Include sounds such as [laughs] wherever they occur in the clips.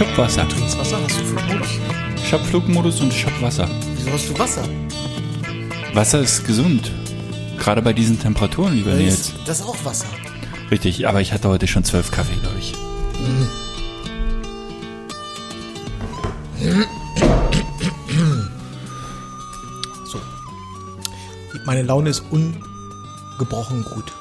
Ich hab Wasser. Trinkst Wasser? Hast du Flugmodus? Ich hab Flugmodus und ich hab Wasser. Wieso hast du Wasser? Wasser ist gesund. Gerade bei diesen Temperaturen, lieber Das Nils. das ist auch Wasser. Richtig, aber ich hatte heute schon zwölf Kaffee, glaube ich. Meine Laune ist ungebrochen gut.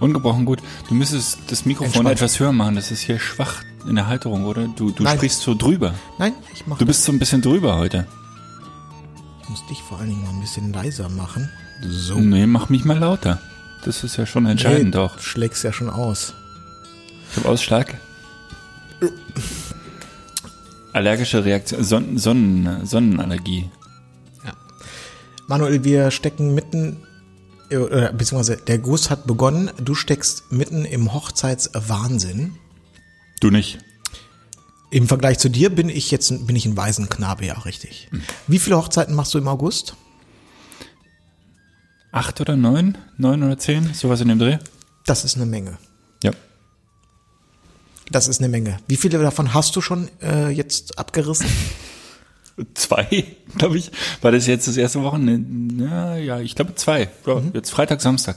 Ungebrochen gut. Du müsstest das Mikrofon Entspannt. etwas höher machen. Das ist hier schwach in der Halterung, oder? Du, du Nein. sprichst so drüber. Nein, ich mach Du bist so ein bisschen drüber heute. Ich muss dich vor allen Dingen mal ein bisschen leiser machen. So. Nee, mach mich mal lauter. Das ist ja schon entscheidend Nee, doch. Du schlägst ja schon aus. Ich habe Ausschlag. Allergische Reaktion, Sonnen, Sonnen, Sonnenallergie. Manuel, wir stecken mitten, äh, beziehungsweise der Guss hat begonnen. Du steckst mitten im Hochzeitswahnsinn. Du nicht. Im Vergleich zu dir bin ich jetzt bin ich ein Waisenknabe, ja, richtig. Wie viele Hochzeiten machst du im August? Acht oder neun? Neun oder zehn? Sowas in dem Dreh? Das ist eine Menge. Ja. Das ist eine Menge. Wie viele davon hast du schon äh, jetzt abgerissen? [laughs] Zwei, glaube ich. War das jetzt das erste Wochenende? Na, ja, ich glaube zwei. Ja, Jetzt Freitag, Samstag.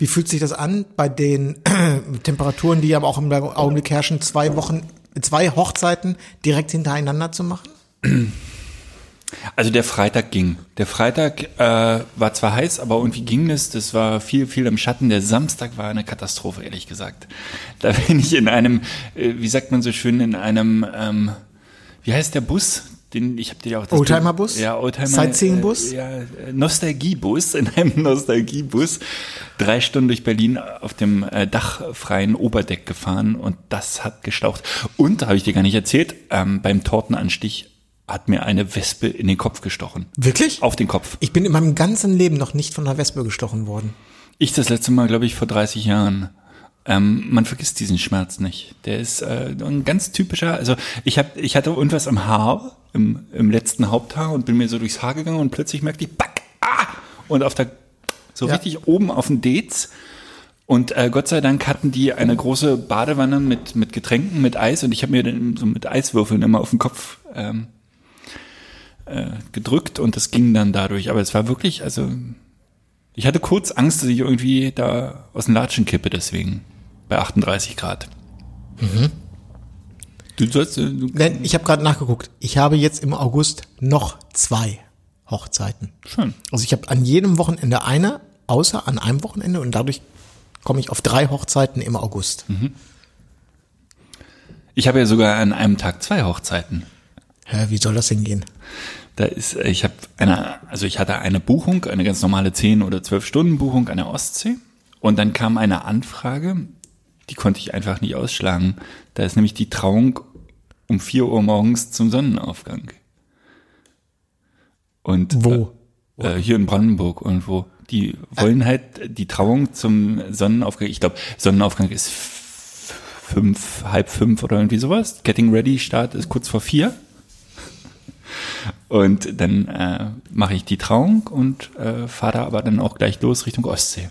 Wie fühlt sich das an bei den [clears throat] Temperaturen, die ja auch im Augenblick herrschen, zwei Wochen, zwei Hochzeiten direkt hintereinander zu machen? Also der Freitag ging. Der Freitag äh, war zwar heiß, aber irgendwie ging es. Das war viel, viel im Schatten. Der Samstag war eine Katastrophe, ehrlich gesagt. Da bin ich in einem, äh, wie sagt man so schön, in einem, ähm, wie heißt der Bus? Den, ich habe dir ja auch das Oldtimer-Bus? Ja, Oldtimer. Sightseeing-Bus? Äh, ja, Nostalgiebus, [laughs] in einem Nostalgiebus. Drei Stunden durch Berlin auf dem äh, dachfreien Oberdeck gefahren und das hat gestaucht. Und, habe ich dir gar nicht erzählt, ähm, beim Tortenanstich hat mir eine Wespe in den Kopf gestochen. Wirklich? Auf den Kopf. Ich bin in meinem ganzen Leben noch nicht von einer Wespe gestochen worden. Ich das letzte Mal, glaube ich, vor 30 Jahren. Ähm, man vergisst diesen Schmerz nicht. Der ist äh, ein ganz typischer. Also ich hab, ich hatte irgendwas am Haar, im, im letzten Haupthaar und bin mir so durchs Haar gegangen und plötzlich merkte ich, back, ah! Und auf der, so Ja. richtig oben auf dem Dez. Und äh, Gott sei Dank hatten die eine große Badewanne mit, mit Getränken, mit Eis und ich habe mir dann so mit Eiswürfeln immer auf den Kopf ähm, äh, gedrückt und das ging dann dadurch. Aber es war wirklich, also ich hatte kurz Angst, dass ich irgendwie da aus den Latschen kippe, deswegen. Bei 38 Grad. Du sollst, äh, du, Nein, ich habe gerade nachgeguckt. Ich habe jetzt im August noch zwei Hochzeiten. schön. Also ich habe an jedem Wochenende eine, außer an einem Wochenende und dadurch komme ich auf drei Hochzeiten im August. Ich habe ja sogar an einem Tag zwei Hochzeiten. Hä, wie soll das denn gehen? Da ist, äh, ich habe eine, also ich hatte eine Buchung, eine ganz normale 10 oder 12 Stunden Buchung an der Ostsee. Und dann kam eine Anfrage, die konnte ich einfach nicht ausschlagen. Da ist nämlich die Trauung um 4 Uhr morgens zum Sonnenaufgang. Und Wo? Äh, hier in Brandenburg irgendwo. Die wollen halt die Trauung zum Sonnenaufgang. Ich glaube, Sonnenaufgang ist fünf, halb fünf oder irgendwie sowas. Getting Ready Start ist kurz vor vier. Und dann äh, mache ich die Trauung und äh, fahre da aber dann auch gleich los Richtung Ostsee.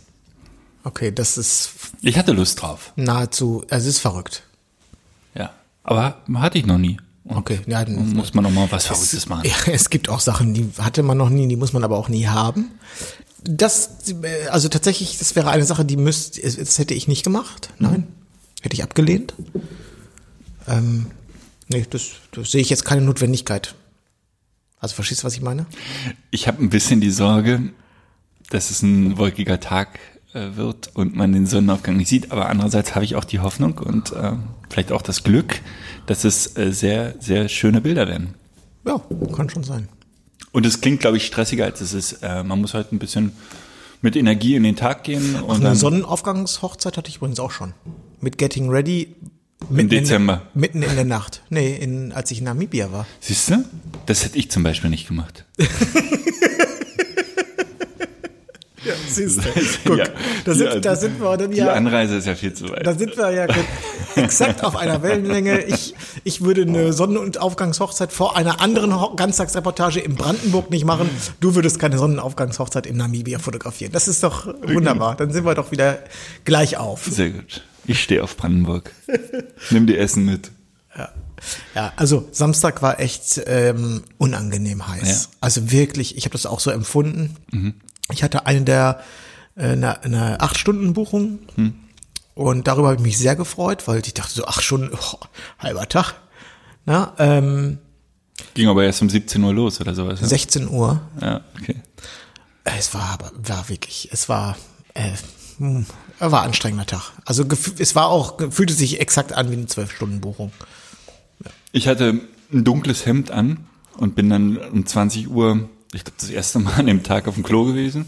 Okay, das ist Ich hatte Lust drauf. nahezu, also es ist verrückt. Ja. Aber hatte ich noch nie. Und Okay, ja, dann- muss man noch mal was Verrücktes machen. [laughs] Ja, es gibt auch Sachen, die hatte man noch nie, die muss man aber auch nie haben. Das, also tatsächlich, das wäre eine Sache, die müsste, das hätte ich nicht gemacht. Nein, hätte ich abgelehnt. Ähm, nee, das, das sehe ich jetzt keine Notwendigkeit. Also verstehst du, was ich meine? Ich habe ein bisschen die Sorge, dass es ein wolkiger Tag wird und man den Sonnenaufgang nicht sieht. Aber andererseits habe ich auch die Hoffnung und äh, vielleicht auch das Glück, dass es äh, sehr, sehr schöne Bilder werden. Ja, kann schon sein. Und es klingt, glaube ich, stressiger, als es ist. Äh, man muss halt ein bisschen, mit Energie in den Tag gehen und Eine dann Sonnenaufgangshochzeit hatte ich übrigens auch schon. Mit Getting Ready. mitten in Dezember. der- mitten in der Nacht. Nee, in, als ich in Namibia war. Siehst du? Das hätte ich zum Beispiel nicht gemacht. [laughs] Ja, siehst du. [laughs] Guck, da, sind, da sind wir dann Die ja. Anreise ist ja viel zu weit. Da sind wir ja exakt auf einer Wellenlänge. Ich, ich würde eine Sonnen- und Aufgangshochzeit vor einer anderen Ganztagsreportage in Brandenburg nicht machen. Du würdest keine Sonnenaufgangshochzeit in Namibia fotografieren. Das ist doch wunderbar. Dann sind wir doch wieder gleich auf. Sehr gut. Ich stehe auf Brandenburg. Nimm die Essen mit. Ja, also Samstag war echt ähm, unangenehm heiß. Ja. Mhm. Also wirklich, ich habe das auch so empfunden. Ich hatte eine der äh, eine, eine acht Stunden Buchung Hm. und darüber habe ich mich sehr gefreut, weil ich dachte so acht Stunden, oh, halber Tag. Na, ähm, Ging aber erst um 17 Uhr los oder sowas. Ja, 16 Uhr. ja okay. Es war aber war wirklich, es war äh, hm, war ein anstrengender Tag. Also es war auch fühlte sich exakt an wie eine zwölf Stunden Buchung. Ich hatte ein dunkles Hemd an und bin dann um 20 Uhr, ich glaube, das erste Mal an dem Tag auf dem Klo gewesen.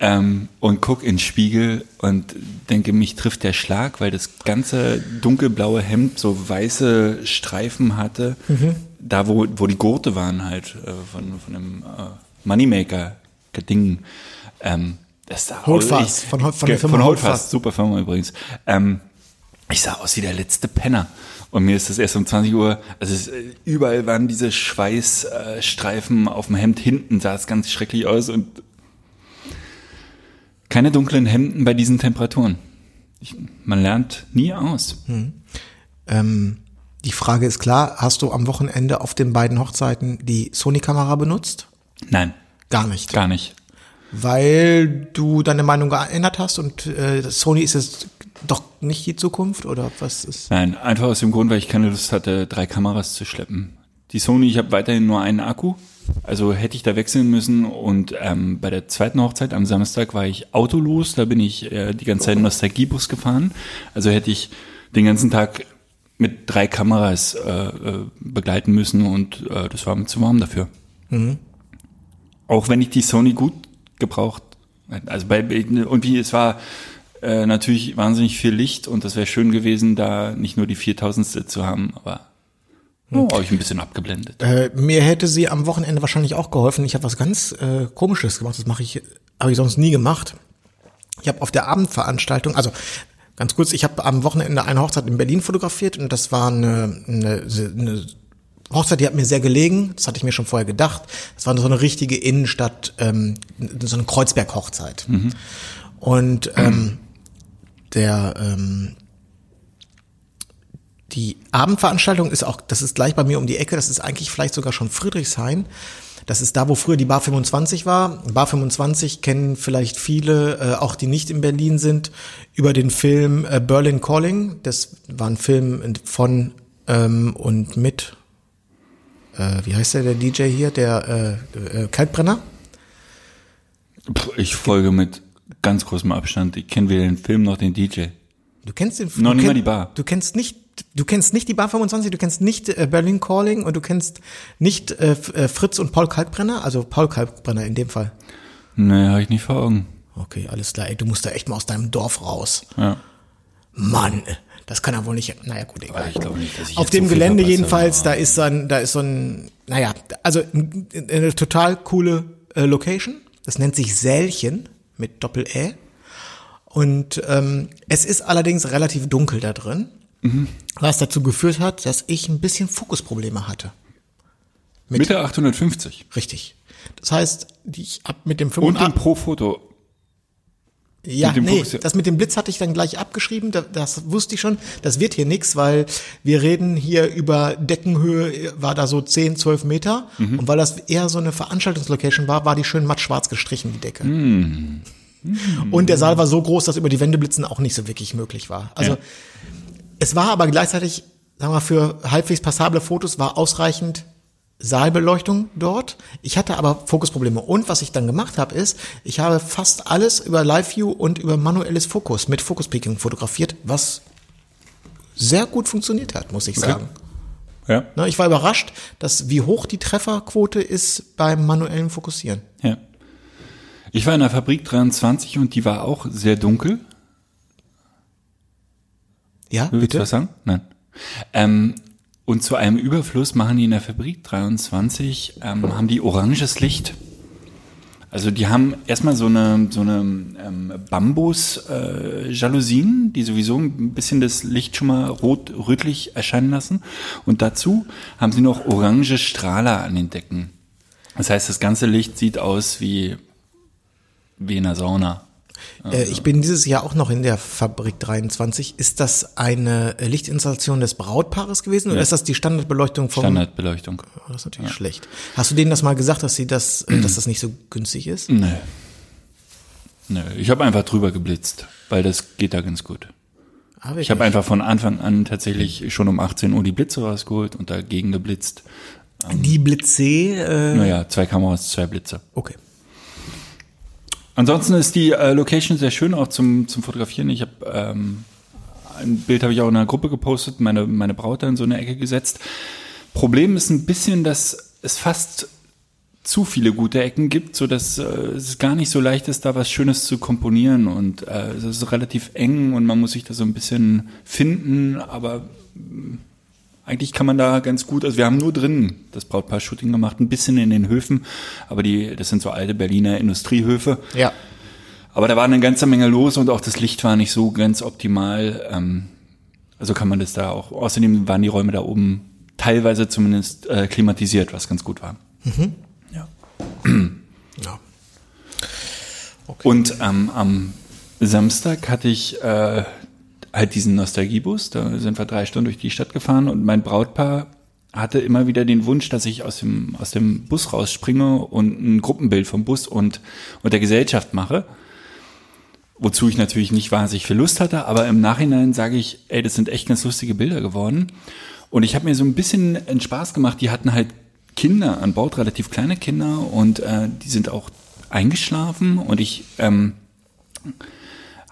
Ähm, und guck in den Spiegel und denke, mich trifft der Schlag, weil das ganze dunkelblaue Hemd so weiße Streifen hatte, da wo, wo die Gurte waren halt äh, von, von einem äh, Moneymaker-Ding. Ähm, das sah Holdfast, von Hol- von der Firma von. Holdfast, super Firma übrigens. Ähm, ich sah aus wie der letzte Penner. Und mir ist das erst um 20 Uhr, also es, äh, überall waren diese Schweißstreifen Streifen auf dem Hemd hinten, sah es ganz schrecklich aus und keine dunklen Hemden bei diesen Temperaturen. Ich, man lernt nie aus. Ähm, die Frage ist klar, hast du am Wochenende auf den beiden Hochzeiten die Sony-Kamera benutzt? Nein, Gar nicht. gar nicht. Weil du deine Meinung geändert hast und äh, Sony ist es doch nicht die Zukunft oder was ist? Nein, einfach aus dem Grund, weil ich keine Lust hatte, drei Kameras zu schleppen. Die Sony, ich habe weiterhin nur einen Akku, also hätte ich da wechseln müssen. Und ähm, bei der zweiten Hochzeit am Samstag war ich autolos, da bin ich äh, die ganze Zeit Nostalgiebus gefahren. Also hätte ich den ganzen Tag mit drei Kameras äh, äh, begleiten müssen und äh, das war mir zu warm dafür. Auch wenn ich die Sony gut gebraucht, also bei irgendwie es war äh, natürlich wahnsinnig viel Licht und das wäre schön gewesen, da nicht nur die 4000 zu haben, aber oh, habe ich ein bisschen abgeblendet. Äh, mir hätte sie am Wochenende wahrscheinlich auch geholfen. Ich habe was ganz äh, Komisches gemacht. Das mache ich, habe ich sonst nie gemacht. Ich habe auf der Abendveranstaltung, also ganz kurz, ich habe am Wochenende eine Hochzeit in Berlin fotografiert und das war eine, eine, eine Hochzeit, die hat mir sehr gelegen. Das hatte ich mir schon vorher gedacht. Das war so eine richtige Innenstadt, ähm, so eine Kreuzberg-Hochzeit. Und ähm, der ähm, die Abendveranstaltung ist auch, das ist gleich bei mir um die Ecke, das ist eigentlich vielleicht sogar schon Friedrichshain. Das ist da, wo früher die Bar 25 war. Bar 25 kennen vielleicht viele, äh, auch die nicht in Berlin sind, über den Film äh, Berlin Calling. Das war ein Film von ähm, und mit, äh, wie heißt der, der DJ hier, der äh, äh, Kalkbrenner? Puh, Ich folge mit ganz großem Abstand. Ich kenne weder den Film noch den DJ. Du kennst den Noch du nicht mal die Bar. Du kennst nicht du kennst nicht die Bar 25, du kennst nicht äh, Berlin Calling und du kennst nicht äh, äh, Fritz und Paul Kalkbrenner, also Paul Kalkbrenner in dem Fall. Nee, habe ich nicht vor Augen. Okay, alles klar. Ey, du musst da echt mal aus deinem Dorf raus. Ja. Mann, das kann er wohl nicht. Naja, gut, egal. Ich glaube nicht, dass ich Auf dem so Gelände jedenfalls, da ist so ein, da ist so ein, naja, also n- eine total coole äh, Location. Das nennt sich Sälchen mit Doppel-Ä. Und ähm, es ist allerdings relativ dunkel da drin, Mhm. was dazu geführt hat, dass ich ein bisschen Fokusprobleme hatte. Mit- Mitte 850. Richtig. Das heißt, die- ich ab mit dem Und 85 den Pro-Foto. Ja, nee, Fuchs, ja. das mit dem Blitz hatte ich dann gleich abgeschrieben, das, das wusste ich schon. Das wird hier nix, weil wir reden hier über Deckenhöhe, war da so 10, 12 Meter. Mhm. Und weil das eher so eine Veranstaltungslocation war, war die schön matt schwarz gestrichen, die Decke. Mhm. Und der Saal war so groß, dass über die Wände blitzen auch nicht so wirklich möglich war. Also Ja. es war aber gleichzeitig, sagen wir mal, für halbwegs passable Fotos war ausreichend Saalbeleuchtung dort. Ich hatte aber Fokusprobleme. Und was ich dann gemacht habe, ist, ich habe fast alles über Live-View und über manuelles Fokus mit Focus-Peaking fotografiert, was sehr gut funktioniert hat, muss ich sagen. Ja. Ne, Ich war überrascht, dass wie hoch die Trefferquote ist beim manuellen Fokussieren. Ja. Ich war in der Fabrik 23 und die war auch sehr dunkel. Ja, Willst du bitte? was sagen? Nein. Ähm, und zu einem Überfluss machen die in der Fabrik 23, ähm, haben die oranges Licht. Also die haben erstmal so eine, so eine ähm, Bambus-Jalousien, die sowieso ein bisschen das Licht schon mal rot-rötlich erscheinen lassen. Und dazu haben sie noch orange Strahler an den Decken. Das heißt, das ganze Licht sieht aus wie, wie in einer Sauna. Äh, ich bin dieses Jahr auch noch in der Fabrik 23. Ist das eine äh, Lichtinstallation des Brautpaares gewesen oder ist das die Standardbeleuchtung vom Standardbeleuchtung. Oh, das ist natürlich schlecht. Hast du denen das mal gesagt, dass sie das, äh, dass das nicht so günstig ist? Nö. Nö, ich habe einfach drüber geblitzt, weil das geht da ganz gut. Ah, Ich habe einfach von Anfang an tatsächlich schon um 18 Uhr die Blitze rausgeholt und dagegen geblitzt. die Blitze. Äh, Naja, zwei Kameras, zwei Blitze. okay. Ansonsten ist die äh, Location sehr schön auch zum, zum Fotografieren. Ich habe ähm, ein Bild habe ich auch in einer Gruppe gepostet, meine, meine Braut da in so eine Ecke gesetzt. Problem ist ein bisschen, dass es fast zu viele gute Ecken gibt, so dass äh, es gar nicht so leicht ist, da was Schönes zu komponieren und äh, es ist relativ eng und man muss sich da so ein bisschen finden, aber mh, eigentlich kann man da ganz gut, also wir haben nur drinnen das Brautpaar-Shooting gemacht, ein bisschen in den Höfen, aber die, das sind so alte Berliner Industriehöfe. Ja. Aber da war eine ganze Menge los und auch das Licht war nicht so ganz optimal. Ähm, also kann man das da auch. Außerdem waren die Räume da oben teilweise zumindest äh, klimatisiert, was ganz gut war. Ja. ja. Und ähm, am Samstag hatte ich äh, halt diesen Nostalgiebus. Da sind wir drei Stunden durch die Stadt gefahren und mein Brautpaar hatte immer wieder den Wunsch, dass ich aus dem, aus dem Bus rausspringe und ein Gruppenbild vom Bus und, und der Gesellschaft mache. Wozu ich natürlich nicht wahnsinnig viel Lust hatte, aber im Nachhinein sage ich, ey, das sind echt ganz lustige Bilder geworden. Und ich habe mir so ein bisschen einen Spaß gemacht. Die hatten halt Kinder an Bord, relativ kleine Kinder, und äh, die sind auch eingeschlafen. Und ich ähm,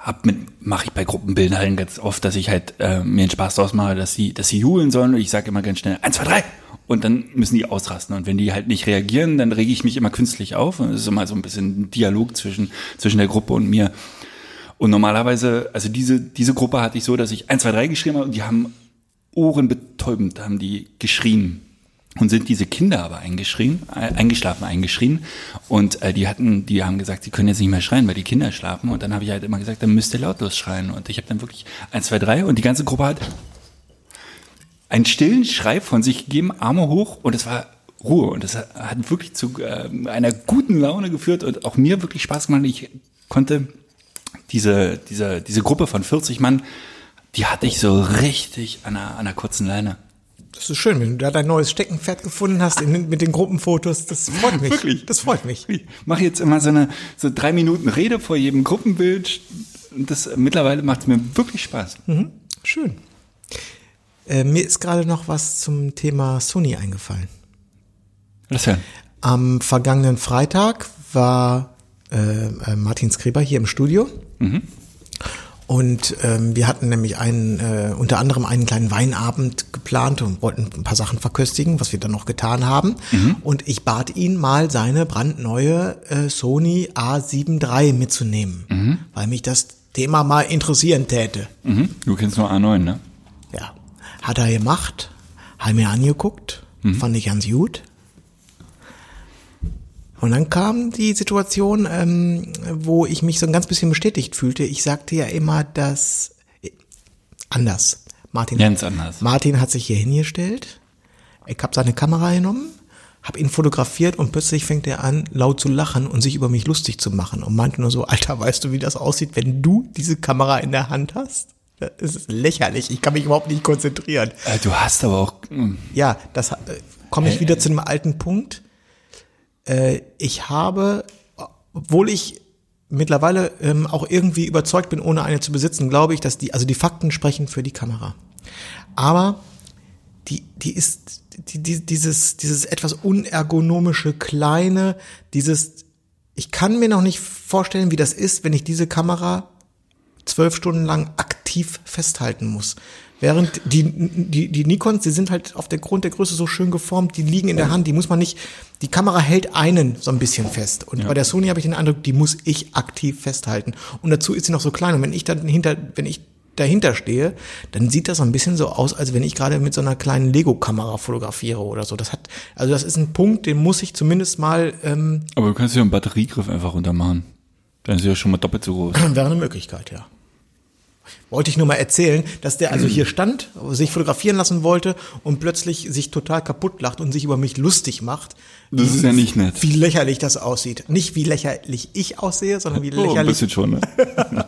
hab mit mache ich bei Gruppenbildern halt ganz oft, dass ich halt äh, mir einen Spaß draus mache, dass sie, dass sie jubeln sollen. Und ich sage immer ganz schnell eins, zwei, drei. Und dann müssen die ausrasten. Und wenn die halt nicht reagieren, dann rege ich mich immer künstlich auf. Und es ist immer so ein bisschen ein Dialog zwischen zwischen der Gruppe und mir. Und normalerweise, also diese, diese Gruppe hatte ich so, dass ich 1, 2, 3 geschrieben habe und die haben ohrenbetäubend, haben die geschrien. Und sind diese Kinder aber eingeschrien, äh, eingeschlafen, eingeschrien. Und äh, die hatten, die haben gesagt, sie können jetzt nicht mehr schreien, weil die Kinder schlafen. Und dann habe ich halt immer gesagt, dann müsst ihr lautlos schreien. Und ich habe dann wirklich 1, 2, 3 und die ganze Gruppe hat einen stillen Schrei von sich gegeben, Arme hoch und es war Ruhe. Und das hat hat wirklich zu äh, einer guten Laune geführt und auch mir wirklich Spaß gemacht. Ich konnte diese, diese, diese Gruppe von 40 Mann, die hatte ich so richtig an einer, an einer kurzen Leine. Das ist schön, wenn du da dein neues Steckenpferd gefunden hast in, mit den Gruppenfotos. Das freut mich. Wirklich? Das freut mich. Ich mache jetzt immer so eine so drei Minuten Rede vor jedem Gruppenbild. Und das mittlerweile macht es mir wirklich Spaß. Schön. Äh, mir ist gerade noch was zum Thema Sony eingefallen. Das hören. Am vergangenen Freitag war äh, äh, Martin Skreber hier im Studio. Und ähm, wir hatten nämlich einen, äh, unter anderem einen kleinen Weinabend geplant und wollten ein paar Sachen verköstigen, was wir dann noch getan haben. Und ich bat ihn mal seine brandneue äh, Sony A7 III mitzunehmen, weil mich das Thema mal interessieren täte. Mhm. Du kennst nur A9, ne? Ja. Hat er gemacht, hat mir angeguckt, fand ich ganz gut. Und dann kam die Situation, ähm, wo ich mich so ein ganz bisschen bestätigt fühlte. Ich sagte ja immer, dass anders. Martin, Ganz anders. Martin hat sich hier hingestellt. Ich habe seine Kamera genommen, habe ihn fotografiert und plötzlich fängt er an, laut zu lachen und sich über mich lustig zu machen und meinte nur so, Alter, weißt du, wie das aussieht, wenn du diese Kamera in der Hand hast? Das ist lächerlich. Ich kann mich überhaupt nicht konzentrieren. Äh, du hast aber auch. mm, Ja, das äh, komme ich wieder zu einem alten Punkt. Äh, ich habe, obwohl ich mittlerweile ähm, auch irgendwie überzeugt bin, ohne eine zu besitzen, glaube ich, dass die, also die Fakten sprechen für die Kamera. Aber die, die ist, die, die, dieses, dieses etwas unergonomische kleine, dieses, ich kann mir noch nicht vorstellen, wie das ist, wenn ich diese Kamera zwölf Stunden lang aktiv aktiv festhalten muss. Während die, die, die Nikons, die sind halt auf der Grund der Größe so schön geformt, die liegen in der Hand, die muss man nicht, die Kamera hält einen so ein bisschen fest. Und bei der Sony habe ich den Eindruck, die muss ich aktiv festhalten. Und dazu ist sie noch so klein. Und wenn ich dann hinter, wenn ich dahinter stehe, dann sieht das so ein bisschen so aus, als wenn ich gerade mit so einer kleinen Lego-Kamera fotografiere oder so. Das hat, also das ist ein Punkt, den muss ich zumindest mal, ähm, Aber du kannst ja einen Batteriegriff einfach runter machen. Dann ist ja schon mal doppelt so groß. [clears throat] wäre eine Möglichkeit, ja. Wollte ich nur mal erzählen, dass der also hier stand, sich fotografieren lassen wollte und plötzlich sich total kaputt lacht und sich über mich lustig macht. Das ist ja nicht nett. Wie lächerlich das aussieht. Nicht wie lächerlich ich aussehe, sondern wie Oh, ein lächerlich. bisschen schon, ne? [laughs]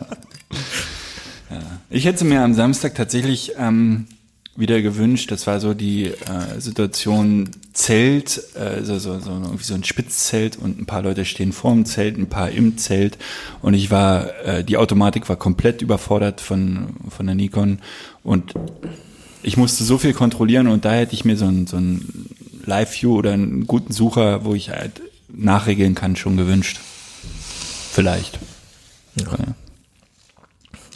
ja. Ich hätte mir am Samstag tatsächlich ähm, wieder gewünscht, das war so die äh, Situation Zelt, äh, so, so, so irgendwie so ein Spitzzelt und ein paar Leute stehen vor dem Zelt, ein paar im Zelt und ich war, äh, die Automatik war komplett überfordert von, von der Nikon und ich musste so viel kontrollieren und da hätte ich mir so ein, so ein Live-View oder einen guten Sucher, wo ich halt nachregeln kann, schon gewünscht. Vielleicht. Ja.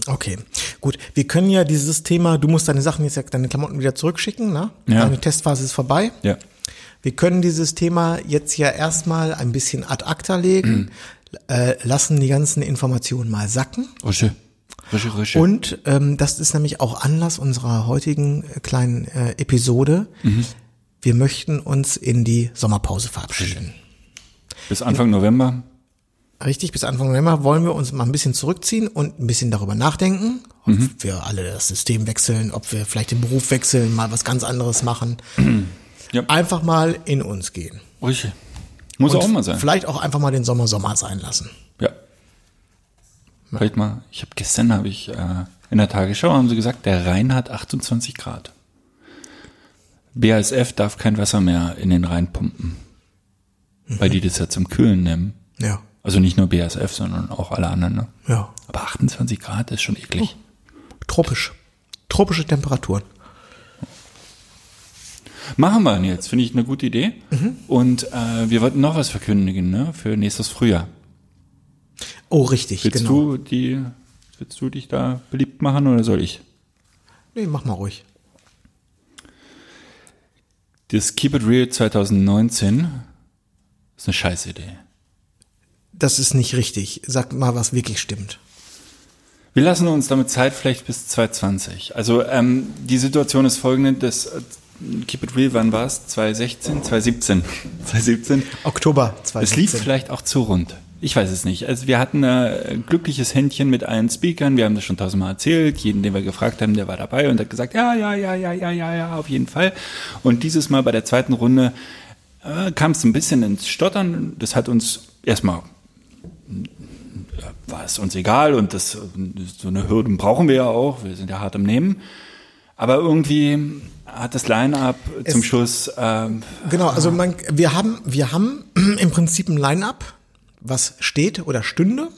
Okay, gut. Wir können ja dieses Thema, du musst deine Sachen jetzt, ja- deine Klamotten wieder zurückschicken, ne? Ja. Deine Testphase ist vorbei. ja. Wir können dieses Thema jetzt ja erstmal ein bisschen ad acta legen, äh, lassen die ganzen Informationen mal sacken. Rische. Rische, Rische. Und ähm, das ist nämlich auch Anlass unserer heutigen äh, kleinen äh, Episode. Wir möchten uns in die Sommerpause verabschieden. Bis Anfang November. Richtig, bis Anfang November wollen wir uns mal ein bisschen zurückziehen und ein bisschen darüber nachdenken, ob wir alle das System wechseln, ob wir vielleicht den Beruf wechseln, mal was ganz anderes machen. [clears throat] Ja. Einfach mal in uns gehen. Rische. Muss Und auch mal sein. Vielleicht auch einfach mal den Sommer Sommer sein lassen. Ja. Vielleicht mal. Ich habe gestern habe ich äh, in der Tagesschau haben sie gesagt, der Rhein hat 28 Grad. BASF darf kein Wasser mehr in den Rhein pumpen, weil die das ja zum Kühlen nehmen. Ja, Also nicht nur BASF, sondern auch alle anderen. Ne? ja. Aber 28 Grad ist schon eklig. Tropisch. Tropische Temperaturen. Machen wir jetzt, finde ich eine gute Idee. Und äh, wir wollten noch was verkündigen, ne? Für nächstes Frühjahr. Oh, richtig, Willst genau. du die, willst du dich da beliebt machen oder soll ich? Nee, mach mal ruhig. Das Keep It Real 2019 ist eine Scheißidee. Das ist nicht richtig. Sag mal, was wirklich stimmt. Wir lassen uns damit Zeit vielleicht bis 2020. Also ähm, die Situation ist folgende, das äh, Keep It Real, wann war es? 2016, 2017. 2017. Oktober Es 2017. lief vielleicht auch zu rund. Ich weiß es nicht. Also wir hatten äh, ein glückliches Händchen mit allen Speakern. Wir haben das schon tausendmal erzählt. Jeden, den wir gefragt haben, der war dabei und hat gesagt, ja, ja, ja, ja, ja, ja, ja, auf jeden Fall. Und dieses Mal bei der zweiten Runde äh, kam es ein bisschen ins Stottern. Das hat uns erstmal war es uns egal und das so eine Hürden brauchen wir ja auch. Wir sind ja hart im Nehmen. Aber irgendwie hat das Line-up zum Schluss ähm, Genau, also man, wir haben, wir haben [clears throat] im Prinzip ein Line-up, was steht oder stünde.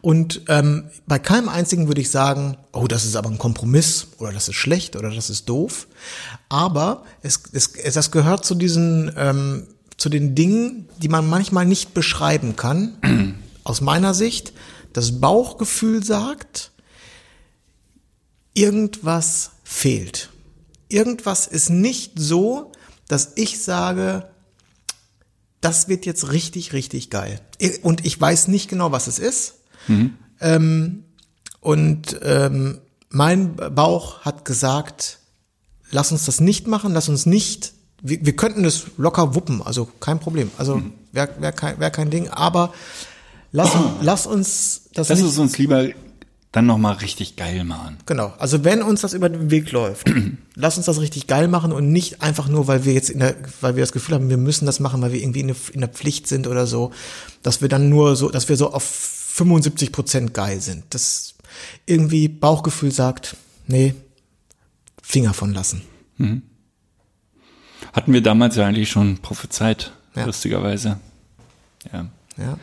Und ähm, bei keinem einzigen würde ich sagen, oh, das ist aber ein Kompromiss oder das ist schlecht oder das ist doof. Aber es, es, es das gehört zu diesen, ähm, zu den Dingen, die man manchmal nicht beschreiben kann. [clears throat] Aus meiner Sicht, das Bauchgefühl sagt, irgendwas fehlt. Irgendwas ist nicht so, dass ich sage, das wird jetzt richtig, richtig geil. Und ich weiß nicht genau, was es ist. Ähm, und ähm, mein Bauch hat gesagt, lass uns das nicht machen, lass uns nicht, wir, wir könnten das locker wuppen, also kein Problem. Also wäre wär kein, wär kein Ding, aber lass, [clears throat] lass uns das Lass es uns lieber dann nochmal richtig geil machen. Genau. Also wenn uns das über den Weg läuft, [clears throat] lass uns das richtig geil machen und nicht einfach nur, weil wir jetzt in der, weil wir das Gefühl haben, wir müssen das machen, weil wir irgendwie in der, in der Pflicht sind oder so, dass wir dann nur so, dass wir so auf 75 Prozent geil sind. Das irgendwie Bauchgefühl sagt, nee, Finger von lassen. Hatten wir damals ja eigentlich schon prophezeit, Ja. lustigerweise. Ja. Ja.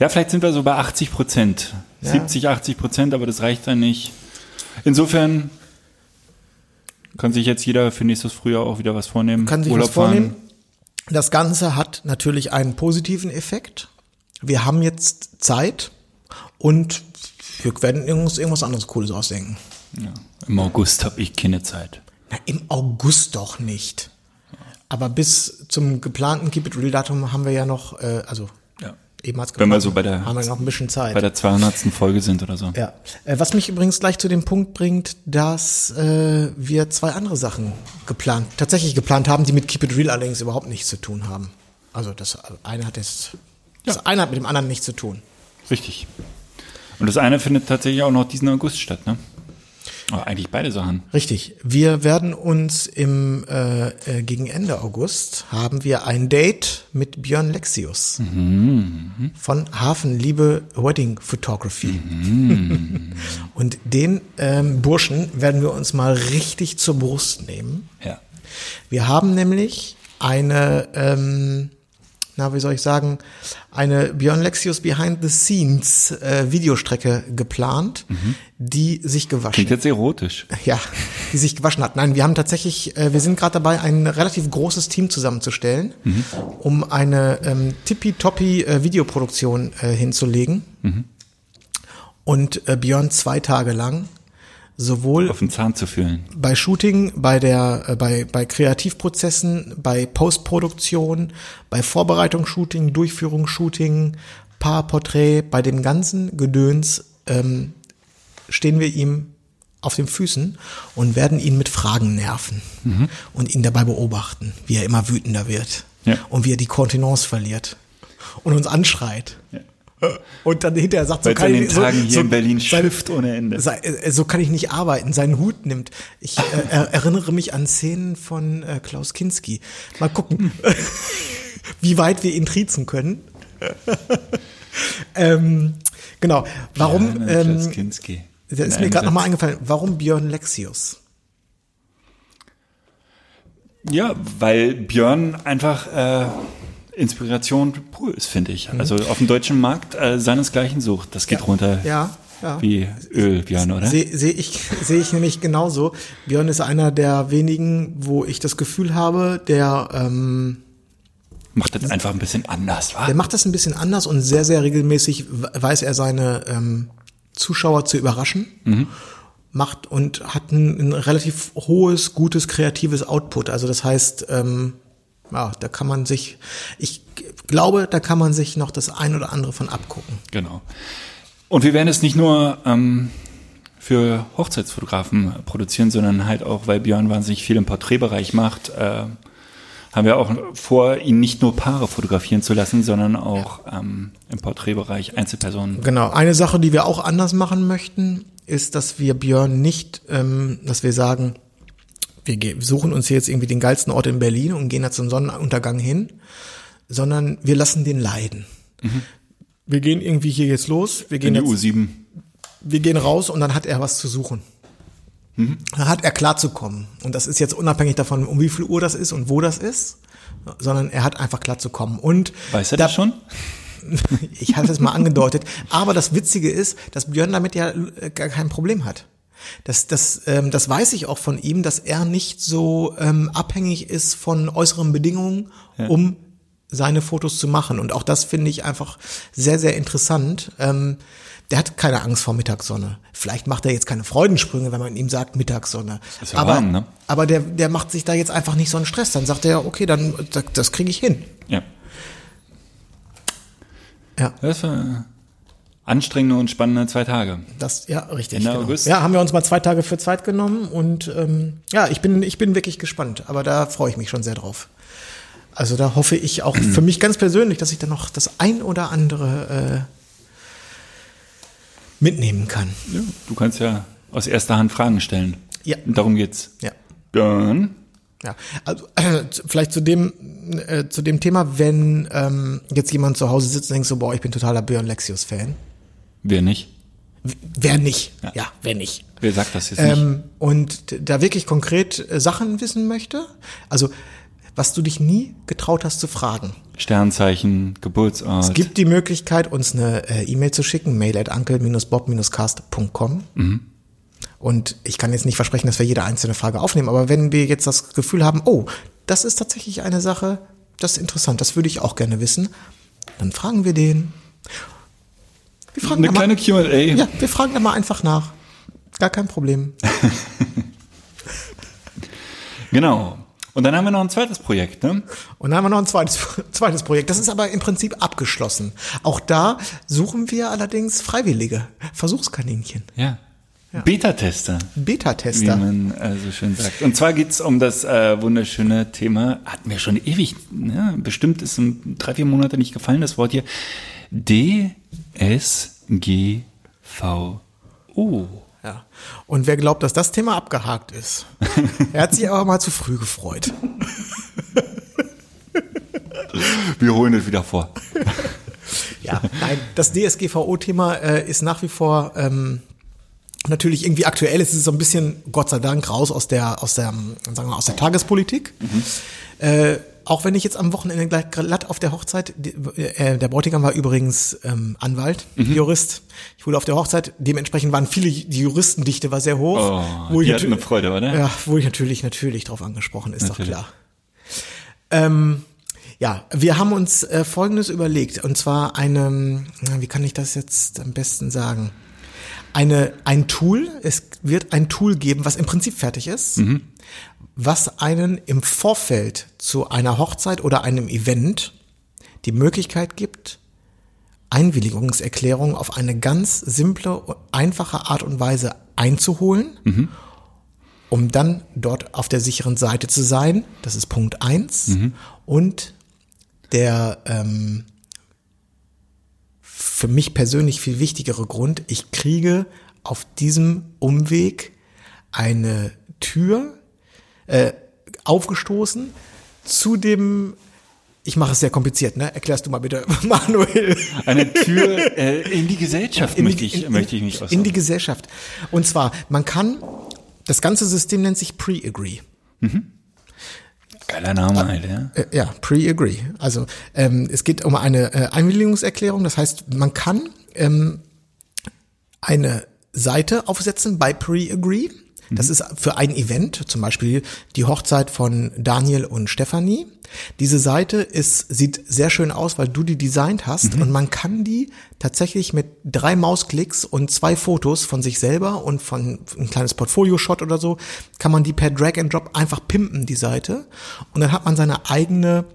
Ja, vielleicht sind wir so bei 80 Prozent. Ja. 70, 80 Prozent, aber das reicht dann nicht. Insofern kann sich jetzt jeder für nächstes Frühjahr auch wieder was vornehmen. kann sich Urlaub was vornehmen. fahren. Das Ganze hat natürlich einen positiven Effekt. Wir haben jetzt Zeit und wir werden uns irgendwas anderes Cooles ausdenken. Ja. Im August habe ich keine Zeit. Na, im August doch nicht. Aber bis zum geplanten Keep It Real Datum haben wir ja noch, äh, also. Eben als Wenn wir so bei der- haben wir noch ein bisschen Zeit. Bei der 200. Folge sind oder so. Ja, äh, was mich übrigens gleich zu dem Punkt bringt, dass äh, wir zwei andere Sachen geplant, tatsächlich geplant haben, die mit Keep It Real allerdings überhaupt nichts zu tun haben. Also das eine hat jetzt, das eine hat mit dem anderen nichts zu tun. Richtig. Und das eine findet tatsächlich auch noch diesen August statt, ne? Aber eigentlich beide Sachen. Richtig. Wir werden uns im äh, äh, gegen Ende August haben wir ein Date mit Björn Lexius von Hafenliebe Wedding Photography. [laughs] Und den ähm, Burschen werden wir uns mal richtig zur Brust nehmen. Ja. Wir haben nämlich eine, ähm, na, wie soll ich sagen, eine Björn Lexius Behind the Scenes äh, Videostrecke geplant, die sich gewaschen Klingt jetzt erotisch. [laughs] ja, die sich gewaschen hat. Nein, wir haben tatsächlich, äh, wir sind gerade dabei, ein relativ großes Team zusammenzustellen, um eine ähm, tippitoppi äh, Videoproduktion äh, hinzulegen. Und äh, Björn zwei Tage lang sowohl Auf den Zahn zu fühlen. bei Shooting, bei der, äh, bei, bei Kreativprozessen, bei Postproduktion, bei Vorbereitung Shooting, Durchführung Shooting, Paarporträt, bei dem ganzen Gedöns ähm, stehen wir ihm auf den Füßen und werden ihn mit Fragen nerven und ihn dabei beobachten, wie er immer wütender wird Ja. und wie er die Kontenance verliert und uns anschreit. [laughs] Und dann hinterher sagt, so Weil es kann an ich so- so, in Berlin seine- schifft ohne Ende. Sei- äh, so kann ich nicht arbeiten, seinen Hut nimmt. Ich äh, er, erinnere mich an Szenen von äh, Klaus Kinski. Mal gucken, [laughs] wie weit wir ihn triezen können. [laughs] ähm, genau. Warum? Björn ähm, Klaskinski. da ist mir gerade nochmal eingefallen. Warum Björn Lexius? Ja, weil Björn einfach äh, Inspiration pur ist, finde ich. Also auf dem deutschen Markt äh, seinesgleichen sucht. Das geht Ja. runter Ja, ja. wie Öl, Björn, oder? Sehe seh ich, [laughs] sehe ich nämlich genauso. Björn ist einer der wenigen, wo ich das Gefühl habe, der ähm, Macht das einfach ein bisschen anders, wa? Der macht das ein bisschen anders und sehr, sehr regelmäßig weiß er seine ähm, Zuschauer zu überraschen. Macht und hat ein, ein relativ hohes, gutes, kreatives Output. Also das heißt, ähm, ja, da kann man sich, ich glaube, da kann man sich noch das ein oder andere von abgucken. Genau. Und wir werden es nicht nur ähm, für Hochzeitsfotografen produzieren, sondern halt auch, weil Björn wahnsinnig viel im Porträtbereich macht, äh, haben wir auch vor, ihn nicht nur Paare fotografieren zu lassen, sondern auch ähm, im Porträtbereich Einzelpersonen. Genau. Eine Sache, die wir auch anders machen möchten, ist, dass wir Björn nicht, ähm, dass wir sagen, wir suchen uns hier jetzt irgendwie den geilsten Ort in Berlin und gehen da zum Sonnenuntergang hin, sondern wir lassen den leiden. Wir gehen irgendwie hier jetzt los, wir In gehen, die jetzt, U7. wir gehen raus und dann hat er was zu suchen. Dann hat er klarzukommen. Und das ist jetzt unabhängig davon, um wie viel Uhr das ist und wo das ist, sondern er hat einfach klarzukommen. Und Weiß er da- das schon? [laughs] ich hatte es mal angedeutet. Aber das Witzige ist, dass Björn damit ja äh, gar kein Problem hat. Das, das, ähm, das weiß ich auch von ihm, dass er nicht so ähm, abhängig ist von äußeren Bedingungen, um seine Fotos zu machen. Und auch das finde ich einfach sehr, sehr interessant. Ähm, der hat keine Angst vor Mittagssonne. Vielleicht macht er jetzt keine Freudensprünge, wenn man ihm sagt Mittagssonne. Ist ja aber warm, ne? aber der, der macht sich da jetzt einfach nicht so einen Stress. Dann sagt er, okay, dann das, das kriege ich hin. Ja. Ja. Das war anstrengende und spannende zwei Tage. Das, ja, richtig. Ende genau. August? Ja, haben wir uns mal zwei Tage für Zeit genommen und ähm, ja, ich bin, ich bin wirklich gespannt, aber da freue ich mich schon sehr drauf. Also da hoffe ich auch für mich ganz persönlich, dass ich dann noch das ein oder andere äh, mitnehmen kann. Ja, du kannst ja aus erster Hand Fragen stellen. Ja. Und darum geht's. Ja. Björn, Ja, also äh, vielleicht zu dem äh, zu dem Thema, wenn ähm, jetzt jemand zu Hause sitzt und denkt so, boah, ich bin totaler Björn Lexius Fan. Wer nicht? Wer nicht? Ja. Ja, wer nicht? Wer sagt das jetzt nicht? Ähm, und d- da wirklich konkret äh, Sachen wissen möchte, also was du dich nie getraut hast zu fragen. Sternzeichen, Geburtsort. Es gibt die Möglichkeit, uns eine äh, E-Mail zu schicken, mail at uncle-bob-cast.com. Und ich kann jetzt nicht versprechen, dass wir jede einzelne Frage aufnehmen, aber wenn wir jetzt das Gefühl haben, oh, das ist tatsächlich eine Sache, das ist interessant, das würde ich auch gerne wissen, dann fragen wir den. Wir fragen Eine kleine Q&A. Ja, wir fragen da mal einfach nach. Gar kein Problem. [laughs] Genau. Und dann haben wir noch ein zweites Projekt, ne? Und dann haben wir noch ein zweites, [laughs] zweites Projekt. Das ist aber im Prinzip abgeschlossen. Auch da suchen wir allerdings Freiwillige, Versuchskaninchen, Ja. Beta-Tester, wie Beta-Tester. man äh, so schön sagt. Und zwar geht's um das äh, wunderschöne Thema, hatten wir schon ewig, ne? bestimmt ist in drei, vier Monate nicht gefallen, das Wort hier, DSGVO. Ja. Und wer glaubt, dass das Thema abgehakt ist, [laughs] er hat sich aber mal zu früh gefreut. [laughs] Wir holen es wieder vor. [laughs] Ja, nein, das DSGVO-Thema äh, ist nach wie vor ähm, natürlich irgendwie aktuell. Es ist so ein bisschen, Gott sei Dank, raus aus der, aus der, sagen wir, aus der Tagespolitik. Äh, auch wenn ich jetzt am Wochenende gleich glatt auf der Hochzeit, äh, der Bräutigam war übrigens ähm, Anwalt, Jurist. Ich wurde auf der Hochzeit, dementsprechend waren viele, die Juristendichte war sehr hoch. Oh, wo ich die hatten natür- eine Freude, oder? Ja, wurde ich natürlich, natürlich drauf angesprochen, ist Natürlich. doch klar. Ähm, ja, wir haben uns äh, Folgendes überlegt, und zwar eine, wie kann ich das jetzt am besten sagen? Eine, ein Tool, es wird ein Tool geben, was im Prinzip fertig ist, was einen im Vorfeld zu einer Hochzeit oder einem Event die Möglichkeit gibt, Einwilligungserklärungen auf eine ganz simple, einfache Art und Weise einzuholen, um dann dort auf der sicheren Seite zu sein. Das ist Punkt eins. Und der ähm, für mich persönlich viel wichtigere Grund, ich kriege auf diesem Umweg eine Tür äh, aufgestoßen zu dem, ich mache es sehr kompliziert, ne? Erklärst du mal bitte, [laughs] Manuel. Eine Tür äh, in die Gesellschaft [laughs] In die- möchte, ich, in- in- möchte ich mich In aussagen. die Gesellschaft. Und zwar, man kann, das ganze System nennt sich Pre-Agree. Geiler Name, Alter. Ja? Äh, ja, pre-agree. Also ähm, es geht um eine äh, Einwilligungserklärung. Das heißt, man kann ähm, eine Seite aufsetzen bei pre-agree. Das ist für ein Event, zum Beispiel die Hochzeit von Daniel und Stefanie. Diese Seite ist, sieht sehr schön aus, weil du die designt hast und man kann die tatsächlich mit drei Mausklicks und zwei Fotos von sich selber und von ein kleines Portfolio-Shot oder so, kann man die per Drag and Drop einfach pimpen, die Seite. Und dann hat man seine eigene,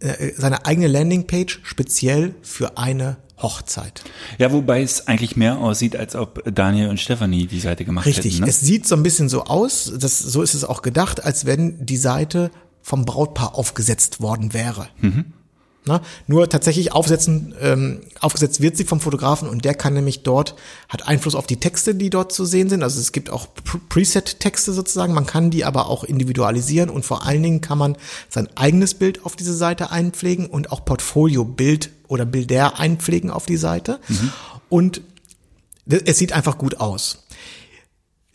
äh, seine eigene Landingpage speziell für eine Hochzeit. ja, wobei es eigentlich mehr aussieht, als ob Daniel und Stefanie die Seite gemacht Richtig. hätten. Ne? Es sieht so ein bisschen so aus, das, so ist es auch gedacht, als wenn die Seite vom Brautpaar aufgesetzt worden wäre. Na, nur tatsächlich aufsetzen, ähm, aufgesetzt wird sie vom Fotografen und der kann nämlich dort, hat Einfluss auf die Texte, die dort zu sehen sind. Also es gibt auch Pre- Preset-Texte sozusagen, man kann die aber auch individualisieren und vor allen Dingen kann man sein eigenes Bild auf diese Seite einpflegen und auch Portfolio-Bild oder Bilder einpflegen auf die Seite. Und es sieht einfach gut aus.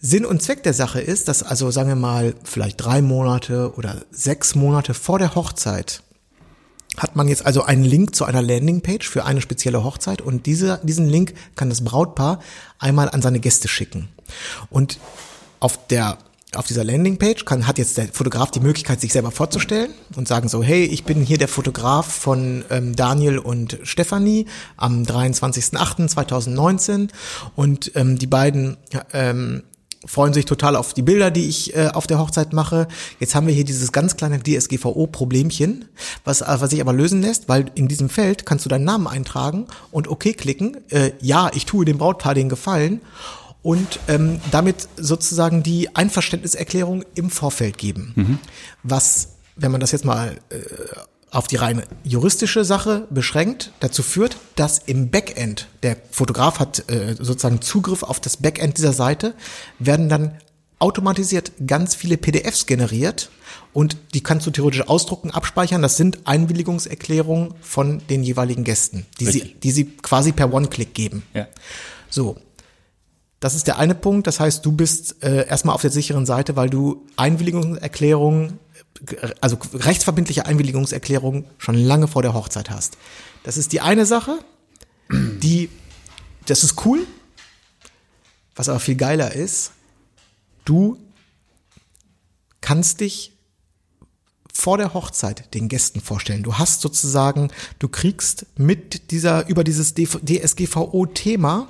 Sinn und Zweck der Sache ist, dass also sagen wir mal vielleicht drei Monate oder sechs Monate vor der Hochzeit hat man jetzt also einen Link zu einer Landingpage für eine spezielle Hochzeit und diese, diesen Link kann das Brautpaar einmal an seine Gäste schicken. Und auf der auf dieser Landingpage kann, hat jetzt der Fotograf die Möglichkeit, sich selber vorzustellen und sagen so, hey, ich bin hier der Fotograf von ähm, Daniel und Stefanie am 23.08.2019 und ähm, die beiden ähm, freuen sich total auf die Bilder, die ich äh, auf der Hochzeit mache. Jetzt haben wir hier dieses ganz kleine DSGVO-Problemchen, was, äh, was sich aber lösen lässt, weil in diesem Feld kannst du deinen Namen eintragen und OK klicken. Äh, ja, ich tue dem Brautpaar den Gefallen und ähm, damit sozusagen die Einverständniserklärung im Vorfeld geben. Was, wenn man das jetzt mal äh, auf die reine juristische Sache beschränkt, dazu führt, dass im Backend, der Fotograf hat äh, sozusagen Zugriff auf das Backend dieser Seite, werden dann automatisiert ganz viele PDFs generiert und die kannst du theoretisch ausdrucken, abspeichern. Das sind Einwilligungserklärungen von den jeweiligen Gästen, die, sie, die sie quasi per One-Click geben. Ja. So. Das ist der eine Punkt. Das heißt, du bist äh, erstmal auf der sicheren Seite, weil du Einwilligungserklärungen, äh, also rechtsverbindliche Einwilligungserklärungen schon lange vor der Hochzeit hast. Das ist die eine Sache, die, das ist cool. Was aber viel geiler ist, du kannst dich vor der Hochzeit den Gästen vorstellen. Du hast sozusagen, du kriegst mit dieser, über dieses DSGVO-Thema,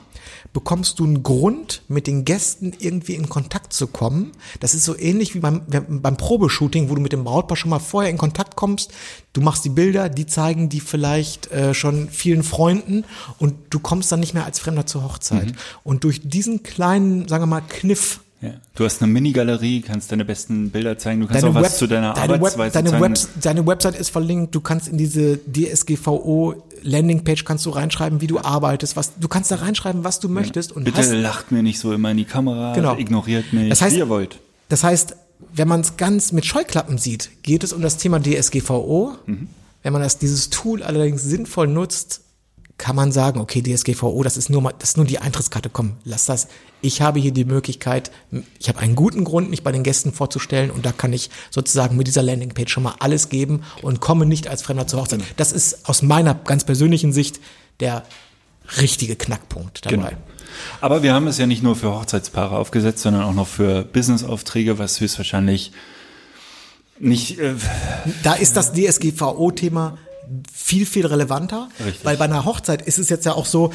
bekommst du einen Grund, mit den Gästen irgendwie in Kontakt zu kommen. Das ist so ähnlich wie beim, beim Probeshooting, wo du mit dem Brautpaar schon mal vorher in Kontakt kommst. Du machst die Bilder, die zeigen die vielleicht äh, schon vielen Freunden und du kommst dann nicht mehr als Fremder zur Hochzeit. Mhm. Und durch diesen kleinen, sagen wir mal, Kniff, Ja. Du hast eine Minigalerie, kannst deine besten Bilder zeigen, du kannst auch was Web- zu deiner deine Web- Arbeitsweise deine, zeigen. Web, deine Website ist verlinkt, du kannst in diese DSGVO Landingpage kannst du reinschreiben, wie du arbeitest, was du kannst da reinschreiben, was du möchtest und Bitte hast, lacht mir nicht so immer in die Kamera, Genau. ignoriert mich, Das heißt- wie ihr wollt. Das heißt, wenn man es ganz mit Scheuklappen sieht, geht es um das Thema DSGVO. Wenn man das, dieses Tool allerdings sinnvoll nutzt, kann man sagen, okay, DSGVO, das ist nur mal, das ist nur die Eintrittskarte. Komm, lass das. Ich habe hier die Möglichkeit, ich habe einen guten Grund, mich bei den Gästen vorzustellen und da kann ich sozusagen mit dieser Landingpage schon mal alles geben und komme nicht als Fremder zur Hochzeit. Das ist aus meiner ganz persönlichen Sicht der richtige Knackpunkt dabei. Genau. Aber wir haben es ja nicht nur für Hochzeitspaare aufgesetzt, sondern auch noch für Businessaufträge, was höchstwahrscheinlich nicht, äh, Da ist das DSGVO-Thema viel, viel relevanter. Richtig. Weil bei einer Hochzeit ist es jetzt ja auch so,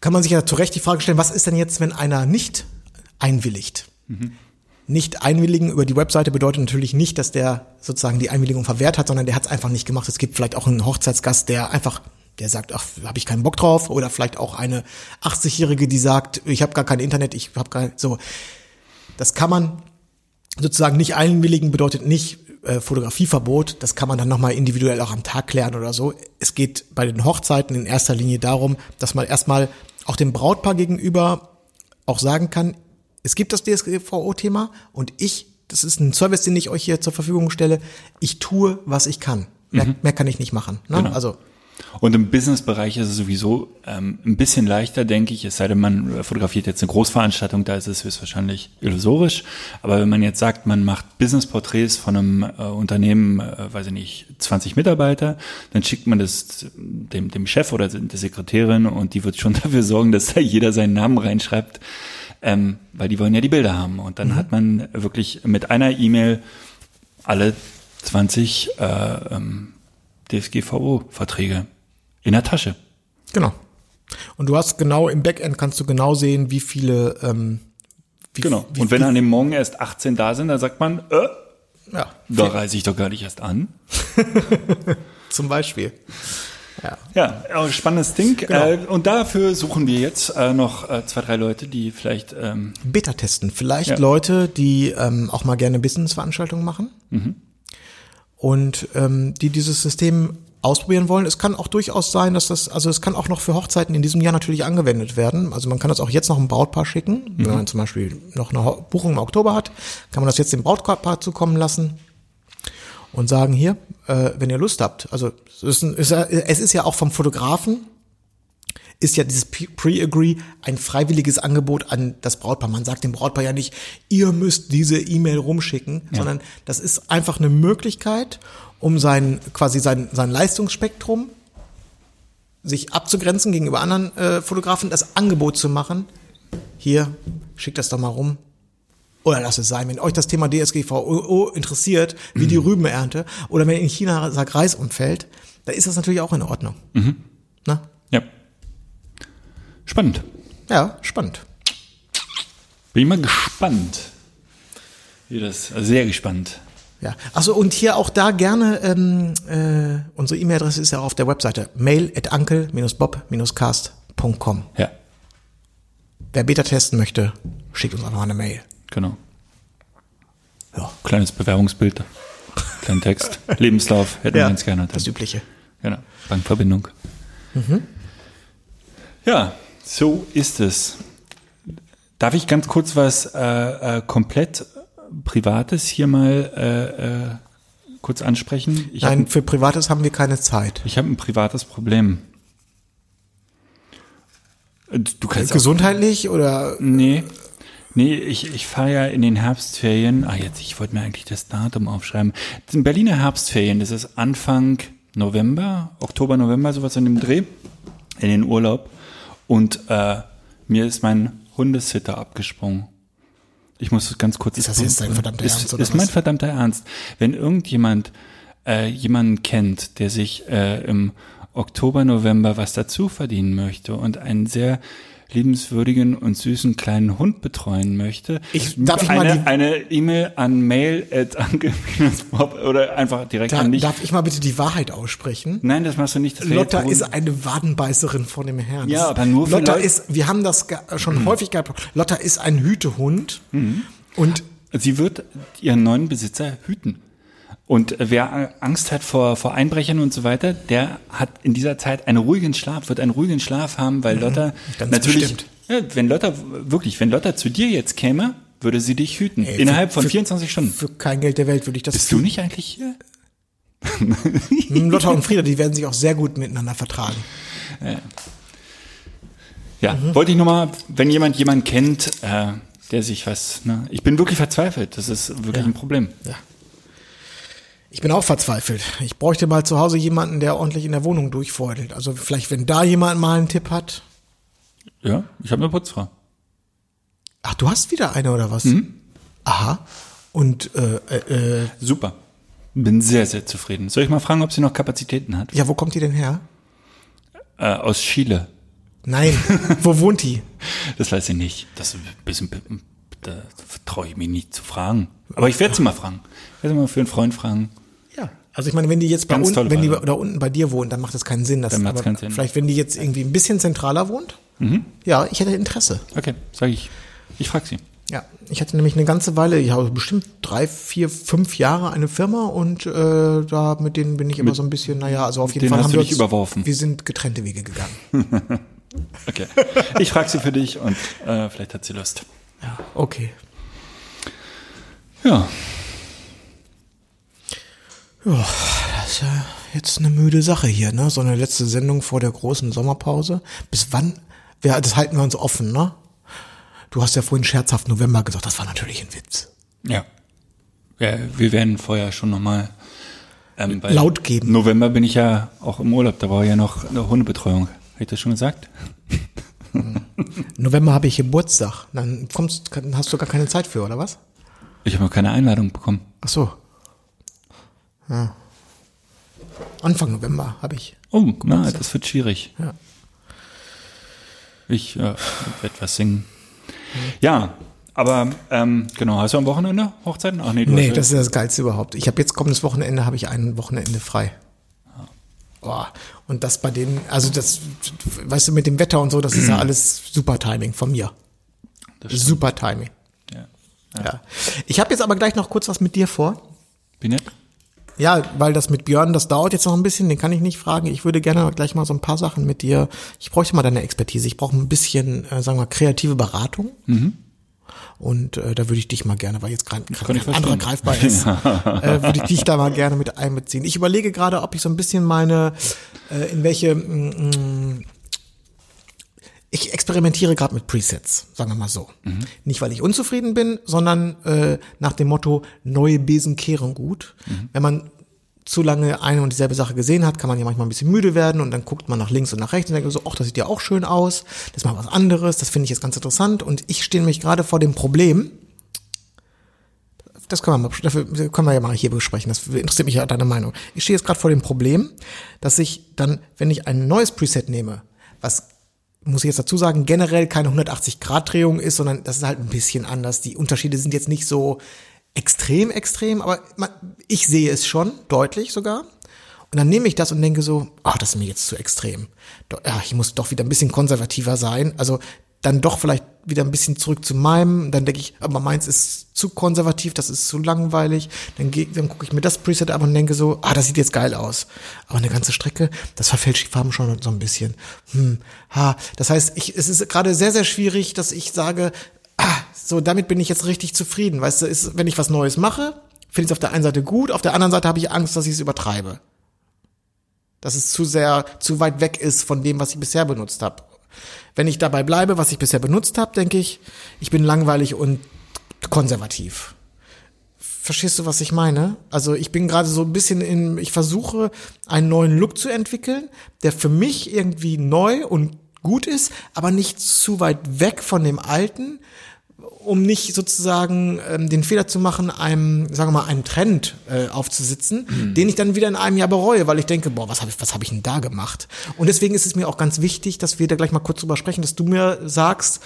kann man sich ja zu Recht die Frage stellen, was ist denn jetzt, wenn einer nicht einwilligt? Nicht einwilligen über die Webseite bedeutet natürlich nicht, dass der sozusagen die Einwilligung verwehrt hat, sondern der hat es einfach nicht gemacht. Es gibt vielleicht auch einen Hochzeitsgast, der einfach, der sagt, ach, habe ich keinen Bock drauf, oder vielleicht auch eine 80-Jährige, die sagt, ich habe gar kein Internet, ich habe gar so. Das kann man sozusagen nicht einwilligen bedeutet nicht äh, Fotografieverbot. Das kann man dann nochmal individuell auch am Tag klären oder so. Es geht bei den Hochzeiten in erster Linie darum, dass man erstmal auch dem Brautpaar gegenüber auch sagen kann, es gibt das DSGVO-Thema und ich, das ist ein Service, den ich euch hier zur Verfügung stelle, ich tue, was ich kann. Mehr, mehr kann ich nicht machen. Ne? Genau. Also Und im Businessbereich ist es sowieso ähm, ein bisschen leichter, denke ich, es sei denn, man fotografiert jetzt eine Großveranstaltung, da ist es höchstwahrscheinlich illusorisch. Aber wenn man jetzt sagt, man macht Businessporträts von einem äh, Unternehmen, äh, weiß ich nicht, 20 Mitarbeiter, dann schickt man das dem, dem Chef oder der Sekretärin und die wird schon [laughs] dafür sorgen, dass da jeder seinen Namen reinschreibt, ähm, weil die wollen ja die Bilder haben. Und dann hat man wirklich mit einer E-Mail alle 20 äh, ähm, DSGVO-Verträge in der Tasche. genau. Und du hast genau im Backend kannst du genau sehen, wie viele ähm, wie, Genau. Wie, Und wenn an dem Morgen erst 18 da sind, dann sagt man, äh, ja, da reise ich doch gar nicht erst an. [laughs] zum Beispiel. Ja. Ja, äh, spannendes Ding. Genau. Äh, und dafür suchen wir jetzt äh, noch zwei, drei Leute, die vielleicht, ähm, Beta testen. Vielleicht Ja. Leute, die ähm, auch mal gerne Business-Veranstaltungen machen und ähm, die dieses System ausprobieren wollen. Es kann auch durchaus sein, dass das, also es kann auch noch für Hochzeiten in diesem Jahr natürlich angewendet werden. Also man kann das auch jetzt noch ein Brautpaar schicken. Wenn man zum Beispiel noch eine Buchung im Oktober hat, kann man das jetzt dem Brautpaar zukommen lassen und sagen, hier, äh, wenn ihr Lust habt. Also es ist, ein, es ist ja auch vom Fotografen ist ja dieses Pre- Pre-Agree ein freiwilliges Angebot an das Brautpaar. Man sagt dem Brautpaar ja nicht, ihr müsst diese E-Mail rumschicken, sondern das ist einfach eine Möglichkeit, um sein quasi sein, sein Leistungsspektrum sich abzugrenzen gegenüber anderen äh, Fotografen, das Angebot zu machen. Hier, schickt das doch mal rum. Oder lasst es sein, wenn euch das Thema DSGVO interessiert, wie die Rübenernte, oder wenn in China sagt Reis umfällt, da ist das natürlich auch in Ordnung. Na? Ja. Spannend. Ja, spannend. Bin ich mal gespannt. Wie das, also sehr gespannt. Ja. Achso, und hier auch da gerne, ähm, äh, unsere E-Mail-Adresse ist ja auf der Webseite mail at uncle-bob-cast.com. Ja, Wer Beta testen möchte, schickt uns einfach eine Mail. genau. Ja, Kleines Bewerbungsbild, kleinen Text, [laughs] Lebenslauf, hätten wir ganz gerne. das Übliche. Genau, Bankverbindung. Ja, so ist es. Darf ich ganz kurz was äh, äh, komplett Privates hier mal äh, äh, kurz ansprechen? Ich Nein, habe für Privates haben wir keine Zeit. ich hab ein privates Problem. Äh, Du kannst auch, Gesundheitlich oder Nee. Nee, ich, ich fahre ja in den Herbstferien. Ah, jetzt, ich wollte mir eigentlich das Datum aufschreiben. Das sind Berliner Herbstferien, das ist Anfang November, Oktober, November, sowas in dem Dreh, in den Urlaub. Und äh, mir ist mein Hundesitter abgesprungen. Ich muss ganz kurz. Ist das jetzt dein verdammter ist, Ernst, oder Ist mein was? verdammter Ernst. Wenn irgendjemand äh, jemanden kennt, der sich äh, im Oktober, November was dazu verdienen möchte und ein sehr liebenswürdigen und süßen kleinen Hund betreuen möchte, Ich- darf ich mal eine E-Mail an mail at oder einfach direkt Da, an mich. darf ich mal bitte die Wahrheit aussprechen? Nein, das machst du nicht. Lotta ist eine Wadenbeißerin von dem Herrn. Ja, aber nur Lotta Leute- ist, wir haben das schon Mhm. häufig gehabt. Lotta ist ein Hütehund und Sie wird ihren neuen Besitzer hüten. Und wer Angst hat vor, vor Einbrechern und so weiter, der hat in dieser Zeit einen ruhigen Schlaf, wird einen ruhigen Schlaf haben, weil Lotta Mhm. ganz natürlich, ja, wenn Lotta, wirklich, wenn Lotta zu dir jetzt käme, würde sie dich hüten. Ey, innerhalb für- von für- 24 Stunden. für kein Geld der Welt würde ich das Bist du nicht eigentlich hier? [laughs] Lotta und Frieda, die werden sich auch sehr gut miteinander vertragen. Ja, Mhm. wollte ich nur mal, wenn jemand jemanden kennt, äh, der sich was, ne, ich bin wirklich verzweifelt. Das ist wirklich ein Problem. Ja. Ich bin auch verzweifelt. Ich bräuchte mal zu Hause jemanden, der ordentlich in der Wohnung durchfeudelt. Also vielleicht, wenn da jemand mal einen Tipp hat. Ja, ich habe eine Putzfrau. Ach, du hast wieder eine oder was? Mhm. Aha. Und äh, äh, äh, Super. Bin sehr, sehr zufrieden. Soll ich mal fragen, ob sie noch Kapazitäten hat? ja, wo kommt die denn her? Äh, aus Chile. Nein, [laughs] wo wohnt die? Das weiß ich nicht. Das ist ein bisschen, da traue ich mich nicht zu fragen. Aber ich werde sie mal fragen. Ich werde sie mal für einen Freund fragen. Also ich meine, wenn die jetzt bei tolle wenn die da unten bei dir wohnt, dann macht das keinen Sinn. Das, Dann aber keinen Sinn. Mhm. Vielleicht, wenn die jetzt irgendwie ein bisschen zentraler wohnt. Ja, ich hätte Interesse. Okay, sage ich. Ich frage sie. Ja, ich hatte nämlich eine ganze Weile, ich habe bestimmt drei, vier, fünf Jahre eine Firma und äh, da mit denen bin ich immer so ein bisschen, naja, also auf jeden Fall haben wir uns, überworfen. Wir sind getrennte Wege gegangen. [laughs] Okay. Ich frage sie für dich und äh, vielleicht hat sie Lust. Ja, okay. Ja. Ja, das ist ja jetzt eine müde Sache hier, ne? So eine letzte Sendung vor der großen Sommerpause. Bis wann? Das halten wir uns offen, ne? Du hast ja vorhin scherzhaft November gesagt, das war natürlich ein Witz. Ja. ja wir werden vorher schon nochmal ähm, Laut geben. November bin ich ja auch im Urlaub, da ich ja noch eine Hundebetreuung. Habe ich das schon gesagt? [laughs] November habe ich Geburtstag. Dann kommst, hast du gar keine Zeit für, oder was? Ich habe noch keine Einladung bekommen. Ach so. Ja. Anfang November habe ich. Oh, na, das wird schwierig. Ja. Ich äh, werde was singen. Ja, aber ähm, genau, hast du am Wochenende Hochzeiten? Ach nee, du Nee, das ist das Geilste überhaupt. Ich habe jetzt kommendes Wochenende, habe ich ein Wochenende frei. Boah. Und das bei denen, also das, weißt du, mit dem Wetter und so, das ist ja [clears throat] alles super Timing von mir. Super Timing. Ja. Ja. Ich habe jetzt aber gleich noch kurz was mit dir vor. Wie nett? Ja, weil das mit Björn, das dauert jetzt noch ein bisschen, den kann ich nicht fragen. Ich würde gerne gleich mal so ein paar Sachen mit dir. Ich bräuchte mal deine Expertise. Ich brauche ein bisschen, äh, sagen wir, kreative Beratung. Und äh, da würde ich dich mal gerne, weil jetzt gerade ein anderer greifbar ist, [laughs] äh, würde ich dich da mal gerne mit einbeziehen. Ich überlege gerade, ob ich so ein bisschen meine, äh, in welche, mm, mm, ich experimentiere gerade mit Presets, sagen wir mal so. Nicht, weil ich unzufrieden bin, sondern äh, nach dem Motto, neue Besen kehren gut. Wenn man zu lange eine und dieselbe Sache gesehen hat, kann man ja manchmal ein bisschen müde werden und dann guckt man nach links und nach rechts und denkt so, ach, das sieht ja auch schön aus, das ist mal was anderes, das finde ich jetzt ganz interessant und ich stehe nämlich gerade vor dem Problem, das können wir, mal, dafür können wir ja mal hier besprechen. Das interessiert mich ja deine Meinung. Ich stehe jetzt gerade vor dem Problem, dass ich dann, wenn ich ein neues Preset nehme, was muss ich jetzt dazu sagen, generell keine 180-Grad-Drehung ist, sondern das ist halt ein bisschen anders. Die Unterschiede sind jetzt nicht so extrem, extrem, aber man, ich sehe es schon, deutlich sogar. Und dann nehme ich das und denke so, ah, das ist mir jetzt zu extrem. Ja, ich muss doch wieder ein bisschen konservativer sein. Also dann doch vielleicht wieder ein bisschen zurück zu meinem. Dann denke ich, aber meins ist zu konservativ, das ist zu langweilig. Dann, geh- dann gucke ich mir das Preset an und denke so, ah, das sieht jetzt geil aus. Aber eine ganze Strecke, das verfälscht die Farben schon so ein bisschen. Hm, ha. Das heißt, ich, es ist gerade sehr, sehr schwierig, dass ich sage, ah, so, damit bin ich jetzt richtig zufrieden. Weißt du, ist, wenn ich was Neues mache, finde ich es auf der einen Seite gut, auf der anderen Seite habe ich Angst, dass ich es übertreibe. Dass es zu sehr, zu weit weg ist von dem, was ich bisher benutzt habe. Wenn ich dabei bleibe, was ich bisher benutzt habe, denke ich, ich bin langweilig und konservativ. Verstehst du, was ich meine? Also ich bin gerade so ein bisschen in, ich versuche einen neuen Look zu entwickeln, der für mich irgendwie neu und gut ist, aber nicht zu weit weg von dem alten um nicht sozusagen ähm, den Fehler zu machen, einem, sagen wir mal, einen Trend äh, aufzusitzen, Mhm. den ich dann wieder in einem Jahr bereue, weil ich denke, boah, was habe ich, was habe ich denn da gemacht? Und deswegen ist es mir auch ganz wichtig, dass wir da gleich mal kurz drüber sprechen, dass du mir sagst,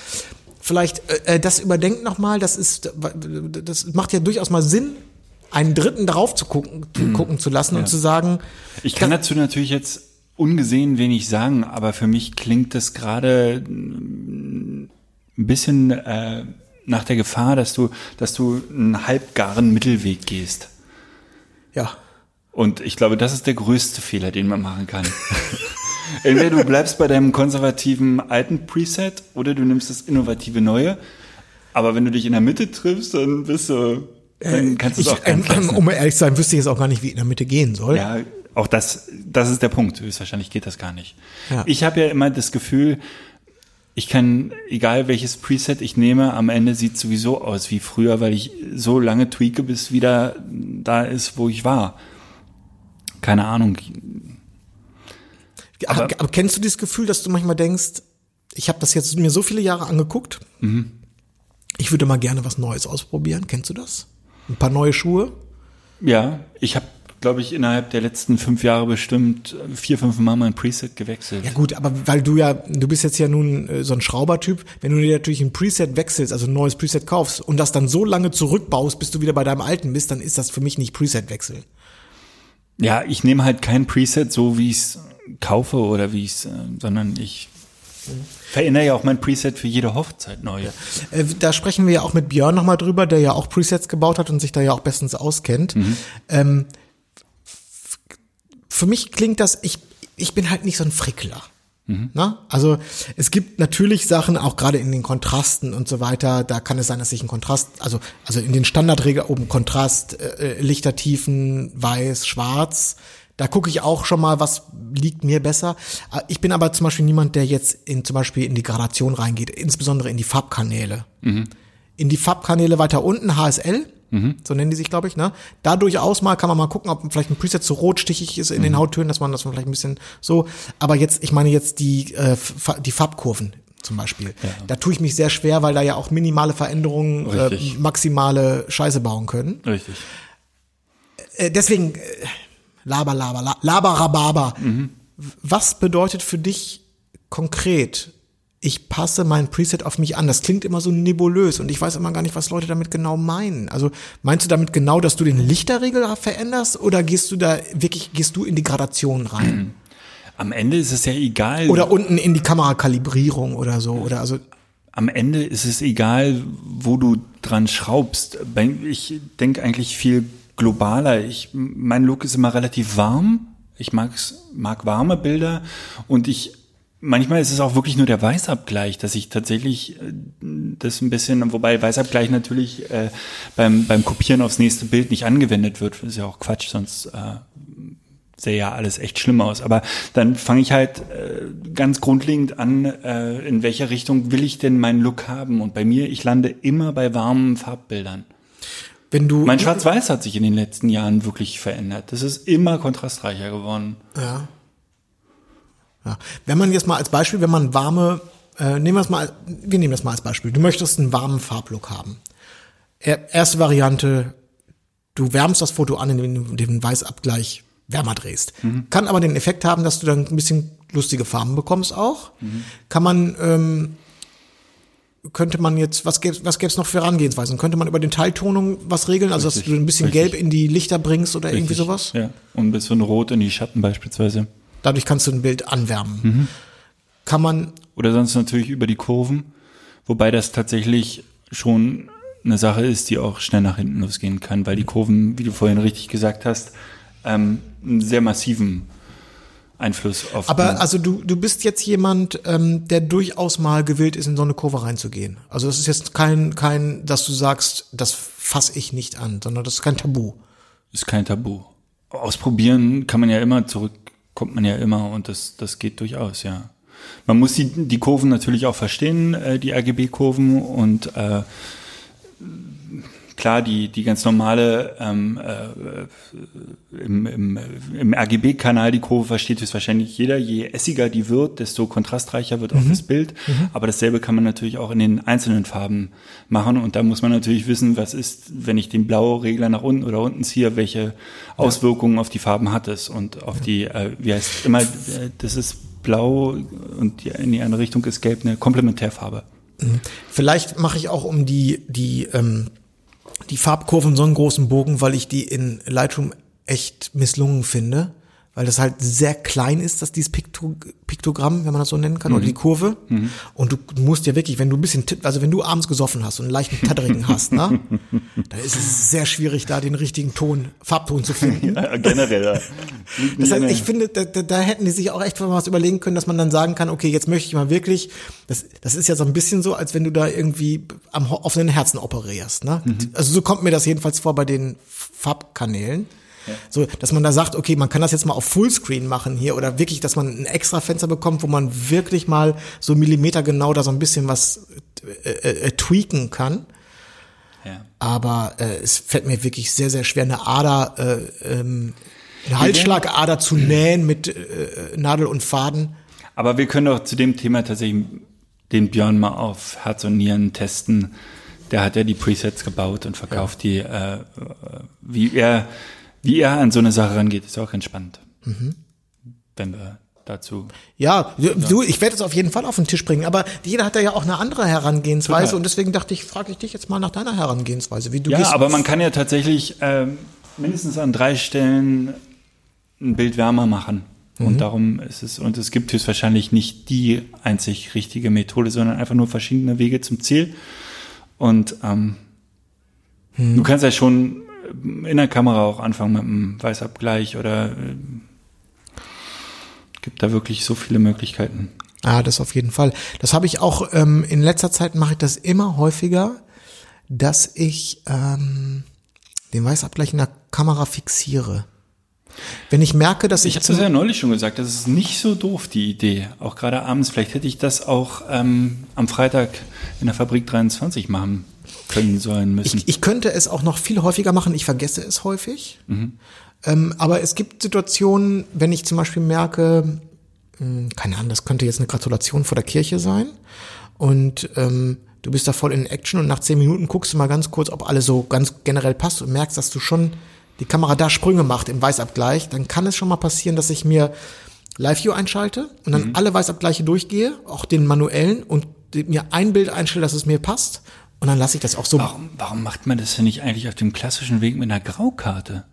vielleicht äh, äh, das überdenkt noch mal, das ist, das macht ja durchaus mal Sinn, einen Dritten darauf zu gucken, zu gucken zu lassen und zu sagen, Ich kann dazu natürlich jetzt ungesehen wenig sagen, aber für mich klingt das gerade mm, ein bisschen äh, nach der Gefahr, dass du, dass du einen halbgaren Mittelweg gehst. ja, Und ich glaube, das ist der größte Fehler, den man machen kann. [laughs] Entweder du bleibst bei deinem konservativen alten Preset oder du nimmst das innovative neue. Aber wenn du dich in der Mitte triffst, dann bist du, dann kannst du es auch ähm, lassen. um ehrlich zu sein, wüsste ich jetzt auch gar nicht, wie in der Mitte gehen soll. Ja, auch das, das ist der Punkt. Höchstwahrscheinlich geht das gar nicht. Ja. Ich habe ja immer das Gefühl, ich kann, egal welches Preset ich nehme, am Ende sieht sowieso aus wie früher, weil ich so lange tweake, bis wieder da ist, wo ich war. Keine Ahnung. Aber, Aber- aber kennst du dieses Gefühl, dass du manchmal denkst, ich habe das jetzt mir so viele Jahre angeguckt, Mhm. ich würde mal gerne was Neues ausprobieren. Kennst du das? Ein paar neue Schuhe? Ja, ich habe, glaube ich, innerhalb der letzten fünf Jahre bestimmt vier, fünf Mal mein Preset gewechselt. Ja gut, aber weil du ja, du bist jetzt ja nun äh, so ein Schraubertyp, wenn du dir natürlich ein Preset wechselst, also ein neues Preset kaufst und das dann so lange zurückbaust, bis du wieder bei deinem alten bist, dann ist das für mich nicht Preset-Wechsel. Ja, ich nehme halt kein Preset so, wie ich es kaufe oder wie ich es, äh, sondern ich verändere ja auch mein Preset für jede Hochzeit neu. Äh, Da sprechen wir ja auch mit Björn nochmal drüber, der ja auch Presets gebaut hat und sich da ja auch bestens auskennt. Ähm, f- für mich klingt das, ich, ich bin halt nicht so ein Frickler. Na? Also es gibt natürlich Sachen, auch gerade in den Kontrasten und so weiter, da kann es sein, dass ich einen Kontrast, also, also in den Standardregeln oben Kontrast, äh, Lichtertiefen, weiß, schwarz, da gucke ich auch schon mal, was liegt mir besser. Äh, Ich bin aber zum Beispiel niemand, der jetzt in zum Beispiel in die Gradation reingeht, insbesondere in die Farbkanäle. In die Farbkanäle weiter unten, HSL, so nennen die sich, glaube ich, ne? Da durchaus mal kann man mal gucken, ob vielleicht ein Preset zu rotstichig ist in den Hauttönen, dass man das vielleicht ein bisschen so. Aber jetzt, ich meine jetzt die, äh, die Farbkurven zum Beispiel. Da tue ich mich sehr schwer, weil da ja auch minimale Veränderungen äh, maximale Scheiße bauen können. Richtig. Äh, deswegen, äh, laber, laber, la- laber, rababa. Was bedeutet für dich konkret, ich passe mein Preset auf mich an? Das klingt immer so nebulös und ich weiß immer gar nicht, was Leute damit genau meinen. Also meinst du damit genau, dass du den Lichterregel veränderst oder gehst du da wirklich, gehst du in die Gradation rein? [clears throat] Am Ende ist es ja egal. Oder unten in die Kamerakalibrierung oder so, oder also, am Ende ist es egal, wo du dran schraubst. Ich denke eigentlich viel globaler. Ich, mein Look ist immer relativ warm. Ich mag's, mag warme Bilder und ich manchmal ist es auch wirklich nur der Weißabgleich, dass ich tatsächlich äh, das ein bisschen, wobei Weißabgleich natürlich äh, beim beim Kopieren aufs nächste Bild nicht angewendet wird. Das ist ja auch Quatsch, sonst äh, sähe ja alles echt schlimm aus. Aber dann fange ich halt äh, ganz grundlegend an, äh, in welcher Richtung will ich denn meinen Look haben? Und bei mir, ich lande immer bei warmen Farbbildern. wenn du. Mein Schwarz-Weiß hat sich in den letzten Jahren wirklich verändert. Das ist immer kontrastreicher geworden. Ja. Ja. Wenn man jetzt mal als Beispiel, wenn man warme, äh, nehmen wir es mal, wir nehmen das mal als Beispiel. Du möchtest einen warmen Farblook haben. Er, erste Variante, du wärmst das Foto an, indem du den Weißabgleich wärmer drehst. Kann aber den Effekt haben, dass du dann ein bisschen lustige Farben bekommst auch. Kann man, ähm, könnte man jetzt, was gäbe was gäb's noch für Herangehensweisen? Könnte man über den Teiltonung was regeln? Also, dass Richtig, du ein bisschen richtig. Gelb in die Lichter bringst oder irgendwie Richtig. sowas? Ja. Und ein bisschen Rot in die Schatten beispielsweise. Dadurch kannst du ein Bild anwärmen. Kann man, Oder sonst natürlich über die Kurven. Wobei das tatsächlich schon eine Sache ist, die auch schnell nach hinten losgehen kann, weil die Kurven, wie du vorhin richtig gesagt hast, ähm, einen sehr massiven Einfluss auf aber also du, du bist jetzt jemand, ähm, der durchaus mal gewillt ist, in so eine Kurve reinzugehen. Also das ist jetzt kein, kein, dass du sagst, das fasse ich nicht an, sondern das ist kein Tabu. ist kein Tabu. Ausprobieren kann man ja immer, zurück kommt man ja immer und das, das geht durchaus, ja. Man muss die, die Kurven natürlich auch verstehen, äh, die RGB-Kurven und äh, klar, die, die ganz normale ähm, äh, im, im, im RGB-Kanal die Kurve versteht höchstwahrscheinlich jeder. Je essiger die wird, desto kontrastreicher wird auch das Bild. Aber dasselbe kann man natürlich auch in den einzelnen Farben machen. Und da muss man natürlich wissen, was ist, wenn ich den Blau-Regler nach unten oder unten ziehe, welche Auswirkungen auf die Farben hat es und auf die, äh, wie heißt immer, äh, das ist blau und in die andere Richtung ist gelb eine Komplementärfarbe. Vielleicht mache ich auch um die, die, ähm, die Farbkurven so einen großen Bogen, weil ich die in Lightroom echt misslungen finde. Weil das halt sehr klein ist, dass dieses Pikto Piktogramm, wenn man das so nennen kann, oder die Kurve. Und du musst ja wirklich, wenn du ein bisschen, also wenn du abends gesoffen hast und einen leichten Tattering hast, ne, [laughs] dann ist es sehr schwierig, da den richtigen Ton, Farbton zu finden. generell. Ja. Das heißt, ich finde, da, da, hätten die sich auch echt was überlegen können, dass man dann sagen kann, okay, jetzt möchte ich mal wirklich, das, das ist ja so ein bisschen so, als wenn du da irgendwie am offenen Herzen operierst. Ne? Also so kommt mir das jedenfalls vor bei den Farbkanälen. So, dass man da sagt, okay, man kann das jetzt mal auf Fullscreen machen hier oder wirklich, dass man ein extra Fenster bekommt, wo man wirklich mal so Millimeter genau da so ein bisschen was äh, äh, äh, tweaken kann. ja. Aber äh, es fällt mir wirklich sehr, sehr schwer, eine Ader, äh, ähm, eine Halsschlagader zu nähen mit äh, Nadel und Faden. Aber wir können doch zu dem Thema tatsächlich den Björn mal auf Herz und Nieren testen. Der hat ja die Presets gebaut und verkauft die. Äh, äh, wie er wie er an so eine Sache rangeht, ist auch ganz spannend. Wenn wir dazu. Ja, du, ich werde es auf jeden Fall auf den Tisch bringen, aber jeder hat da ja auch eine andere Herangehensweise Total. und deswegen dachte ich, frage ich dich jetzt mal nach deiner Herangehensweise, wie du Ja, aber man kann ja tatsächlich ähm, mindestens an drei Stellen ein Bild wärmer machen. Und darum ist es, und es gibt höchstwahrscheinlich nicht die einzig richtige Methode, sondern einfach nur verschiedene Wege zum Ziel. Und ähm, du kannst ja schon in der Kamera auch anfangen mit einem Weißabgleich oder äh, gibt da wirklich so viele Möglichkeiten. Ja, das auf jeden Fall. Das habe ich auch ähm, in letzter Zeit mache ich das immer häufiger, dass ich ähm, den Weißabgleich in der Kamera fixiere. Wenn ich merke, dass ich, Ich habe das ja neulich schon gesagt, das ist nicht so doof, die Idee. Auch gerade abends. Vielleicht hätte ich das auch ähm, am Freitag in der Fabrik 23 machen können sollen müssen. Ich, ich könnte es auch noch viel häufiger machen, ich vergesse es häufig. Ähm, aber es gibt Situationen, wenn ich zum Beispiel merke, mh, keine Ahnung, das könnte jetzt eine Gratulation vor der Kirche sein. Und ähm, du bist da voll in Action und nach zehn Minuten guckst du mal ganz kurz, ob alles so ganz generell passt und merkst, dass du schon die Kamera da Sprünge macht im Weißabgleich, dann kann es schon mal passieren, dass ich mir Live-View einschalte und dann alle Weißabgleiche durchgehe, auch den manuellen und mir ein Bild einstelle, dass es mir passt und dann lasse ich das auch so warum, warum macht man das denn nicht eigentlich auf dem klassischen Weg mit einer Graukarte?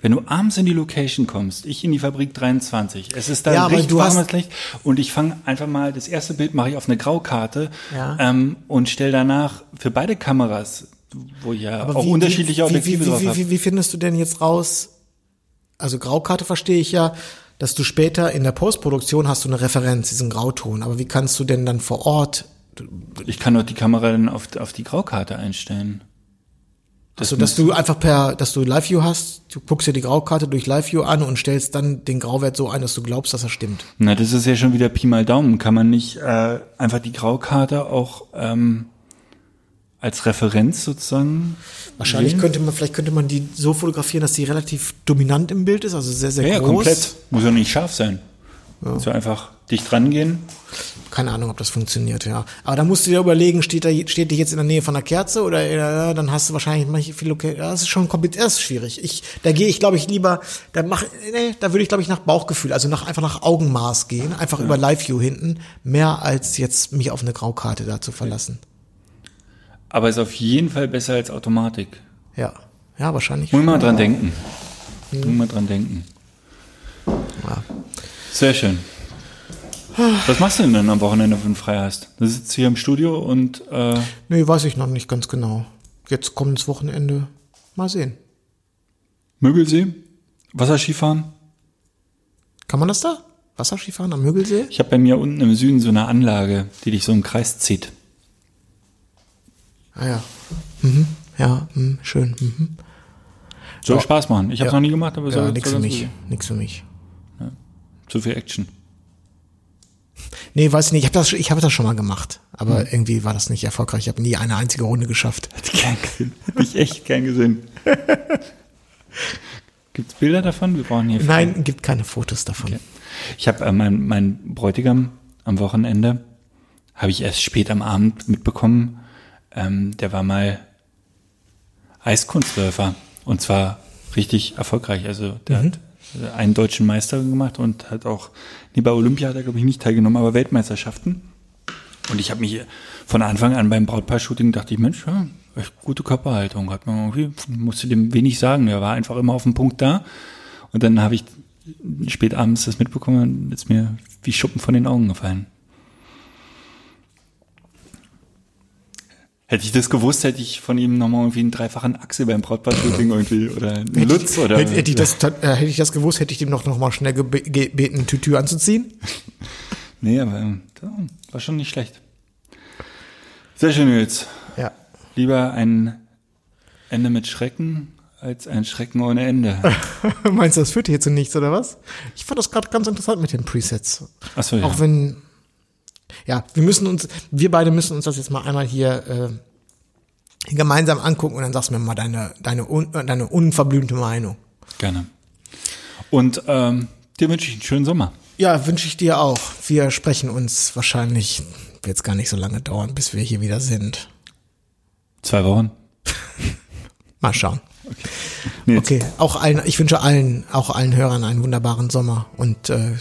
Wenn du abends in die Location kommst, ich in die Fabrik 23, es ist da Ja, richtig warmes Licht und ich fange einfach mal, das erste Bild mache ich auf eine Graukarte Ja. ähm, und stelle danach für beide Kameras, wo ja Aber auch wie- unterschiedliche wie, Objektive wie, drauf wie, wie, wie findest du denn jetzt raus? Also Graukarte verstehe ich ja, dass du später in der Postproduktion hast du eine Referenz, diesen Grauton. Aber wie kannst du denn dann vor Ort, Ich kann doch die Kamera dann auf, auf die Graukarte einstellen. also dass du einfach per, dass du Live-View hast, du guckst dir die Graukarte durch Live-View an und stellst dann den Grauwert so ein, dass du glaubst, dass er stimmt. Na, das ist ja schon wieder Pi mal Daumen. Kann man nicht äh, einfach die Graukarte auch ähm, als Referenz sozusagen? Wahrscheinlich wählen? könnte man, vielleicht könnte man die so fotografieren, dass die relativ dominant im Bild ist, also sehr, sehr Ja, ja, groß. komplett. Muss ja nicht scharf sein. So einfach dicht rangehen. Keine Ahnung, ob das funktioniert, ja. Aber da musst du dir überlegen, steht, da, steht die jetzt in der Nähe von der Kerze oder äh, dann hast du wahrscheinlich manche viel okay. Das ist schon kompliziert, das ist schwierig. Ich, da gehe ich, glaube ich, lieber, da mach, nee, da würde ich, glaube ich, nach Bauchgefühl, also nach einfach nach Augenmaß gehen, einfach über Live-View hinten, mehr als jetzt mich auf eine Graukarte da zu verlassen. Aber ist auf jeden Fall besser als Automatik. Ja, ja, wahrscheinlich. Muss mal dran denken. Muss man mal dran denken. Ja. Sehr schön. [sighs] Was machst du denn dann am Wochenende, wenn du frei hast? Du sitzt hier im Studio und äh, Nee, weiß ich noch nicht ganz genau. Jetzt kommendes Wochenende. Mal sehen. Mögelsee, Wasserskifahren. Kann man das da? Wasserskifahren am Mögelsee? Ich habe bei mir unten im Süden so eine Anlage, die dich so im Kreis zieht. Ah ja. Mhm. Ja, mhm. schön. Mhm. Soll Ja. Spaß machen. Ich habe es Ja. noch nie gemacht, aber Ja, nix soll für mich. Nix für mich. sein. Zu viel Action. Nee, weiß ich nicht. Ich habe das, ich hab das schon mal gemacht. Aber Hm. irgendwie war das nicht erfolgreich. Ich habe nie eine einzige Runde geschafft. Ich gern gesehen. Hätte ich echt gern gesehen. Gibt's Bilder davon? Wir brauchen hier. Nein, gibt keine Fotos davon. Okay. Ich habe äh, mein, mein Bräutigam am Wochenende, habe ich erst spät am Abend mitbekommen, ähm, der war mal Eiskunstläufer und zwar richtig erfolgreich. Also der hat äh, einen deutschen Meister gemacht und hat auch, nee, bei Olympia hat er glaube ich nicht teilgenommen, aber Weltmeisterschaften. Und ich habe mich von Anfang an beim Brautpaar-Shooting dachte ich, Mensch, ja, echt gute Körperhaltung. Hat man irgendwie, musste dem wenig sagen. Er war einfach immer auf dem Punkt da. Und dann habe ich spät abends das mitbekommen und ist mir wie Schuppen von den Augen gefallen. Hätte ich das gewusst, hätte ich von ihm nochmal irgendwie einen dreifachen Achse beim Brautpaar-Shooting irgendwie oder einen Hätte Lutz oder. hätte, hätte, ich das, äh, hätte ich das gewusst, hätte ich dem noch, noch mal schnell gebe- gebeten, ein Tütü anzuziehen. [laughs] Nee, aber ähm, so, war schon nicht schlecht. Sehr schön, Nils. Ja. Lieber ein Ende mit Schrecken als ein Schrecken ohne Ende. [laughs] Meinst du, das führt hier zu nichts, oder was? Ich fand das gerade ganz interessant mit den Presets. Achso, ja. Auch wenn, ja, wir müssen uns, wir beide müssen uns das jetzt mal einmal hier äh, gemeinsam angucken und dann sagst du mir mal deine, deine, un, deine unverblümte Meinung. Gerne. Und ähm, dir wünsche ich einen schönen Sommer. Ja, wünsche ich dir auch. Wir sprechen uns wahrscheinlich, wird es gar nicht so lange dauern, bis wir hier wieder sind. Zwei Wochen. [laughs] Mal schauen. Nee, Okay, auch allen, ich wünsche allen, auch allen Hörern einen wunderbaren Sommer und äh,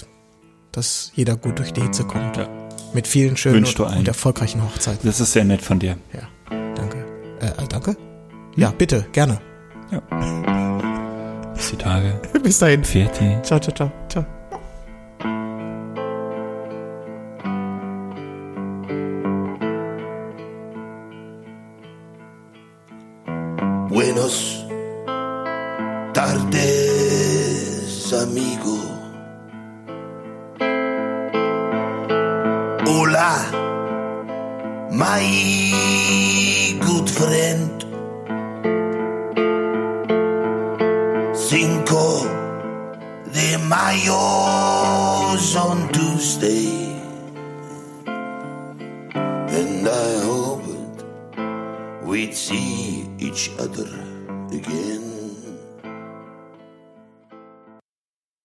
dass jeder gut durch die Hitze kommt. Ja. Mit vielen schönen und, und erfolgreichen Hochzeiten. Das ist sehr nett von dir. Ja, danke. Äh, äh, danke? Ja, bitte, gerne. Bis die Tage. [laughs] Bis dahin. Fertig. Ciao, ciao, ciao. ciao. Buenos I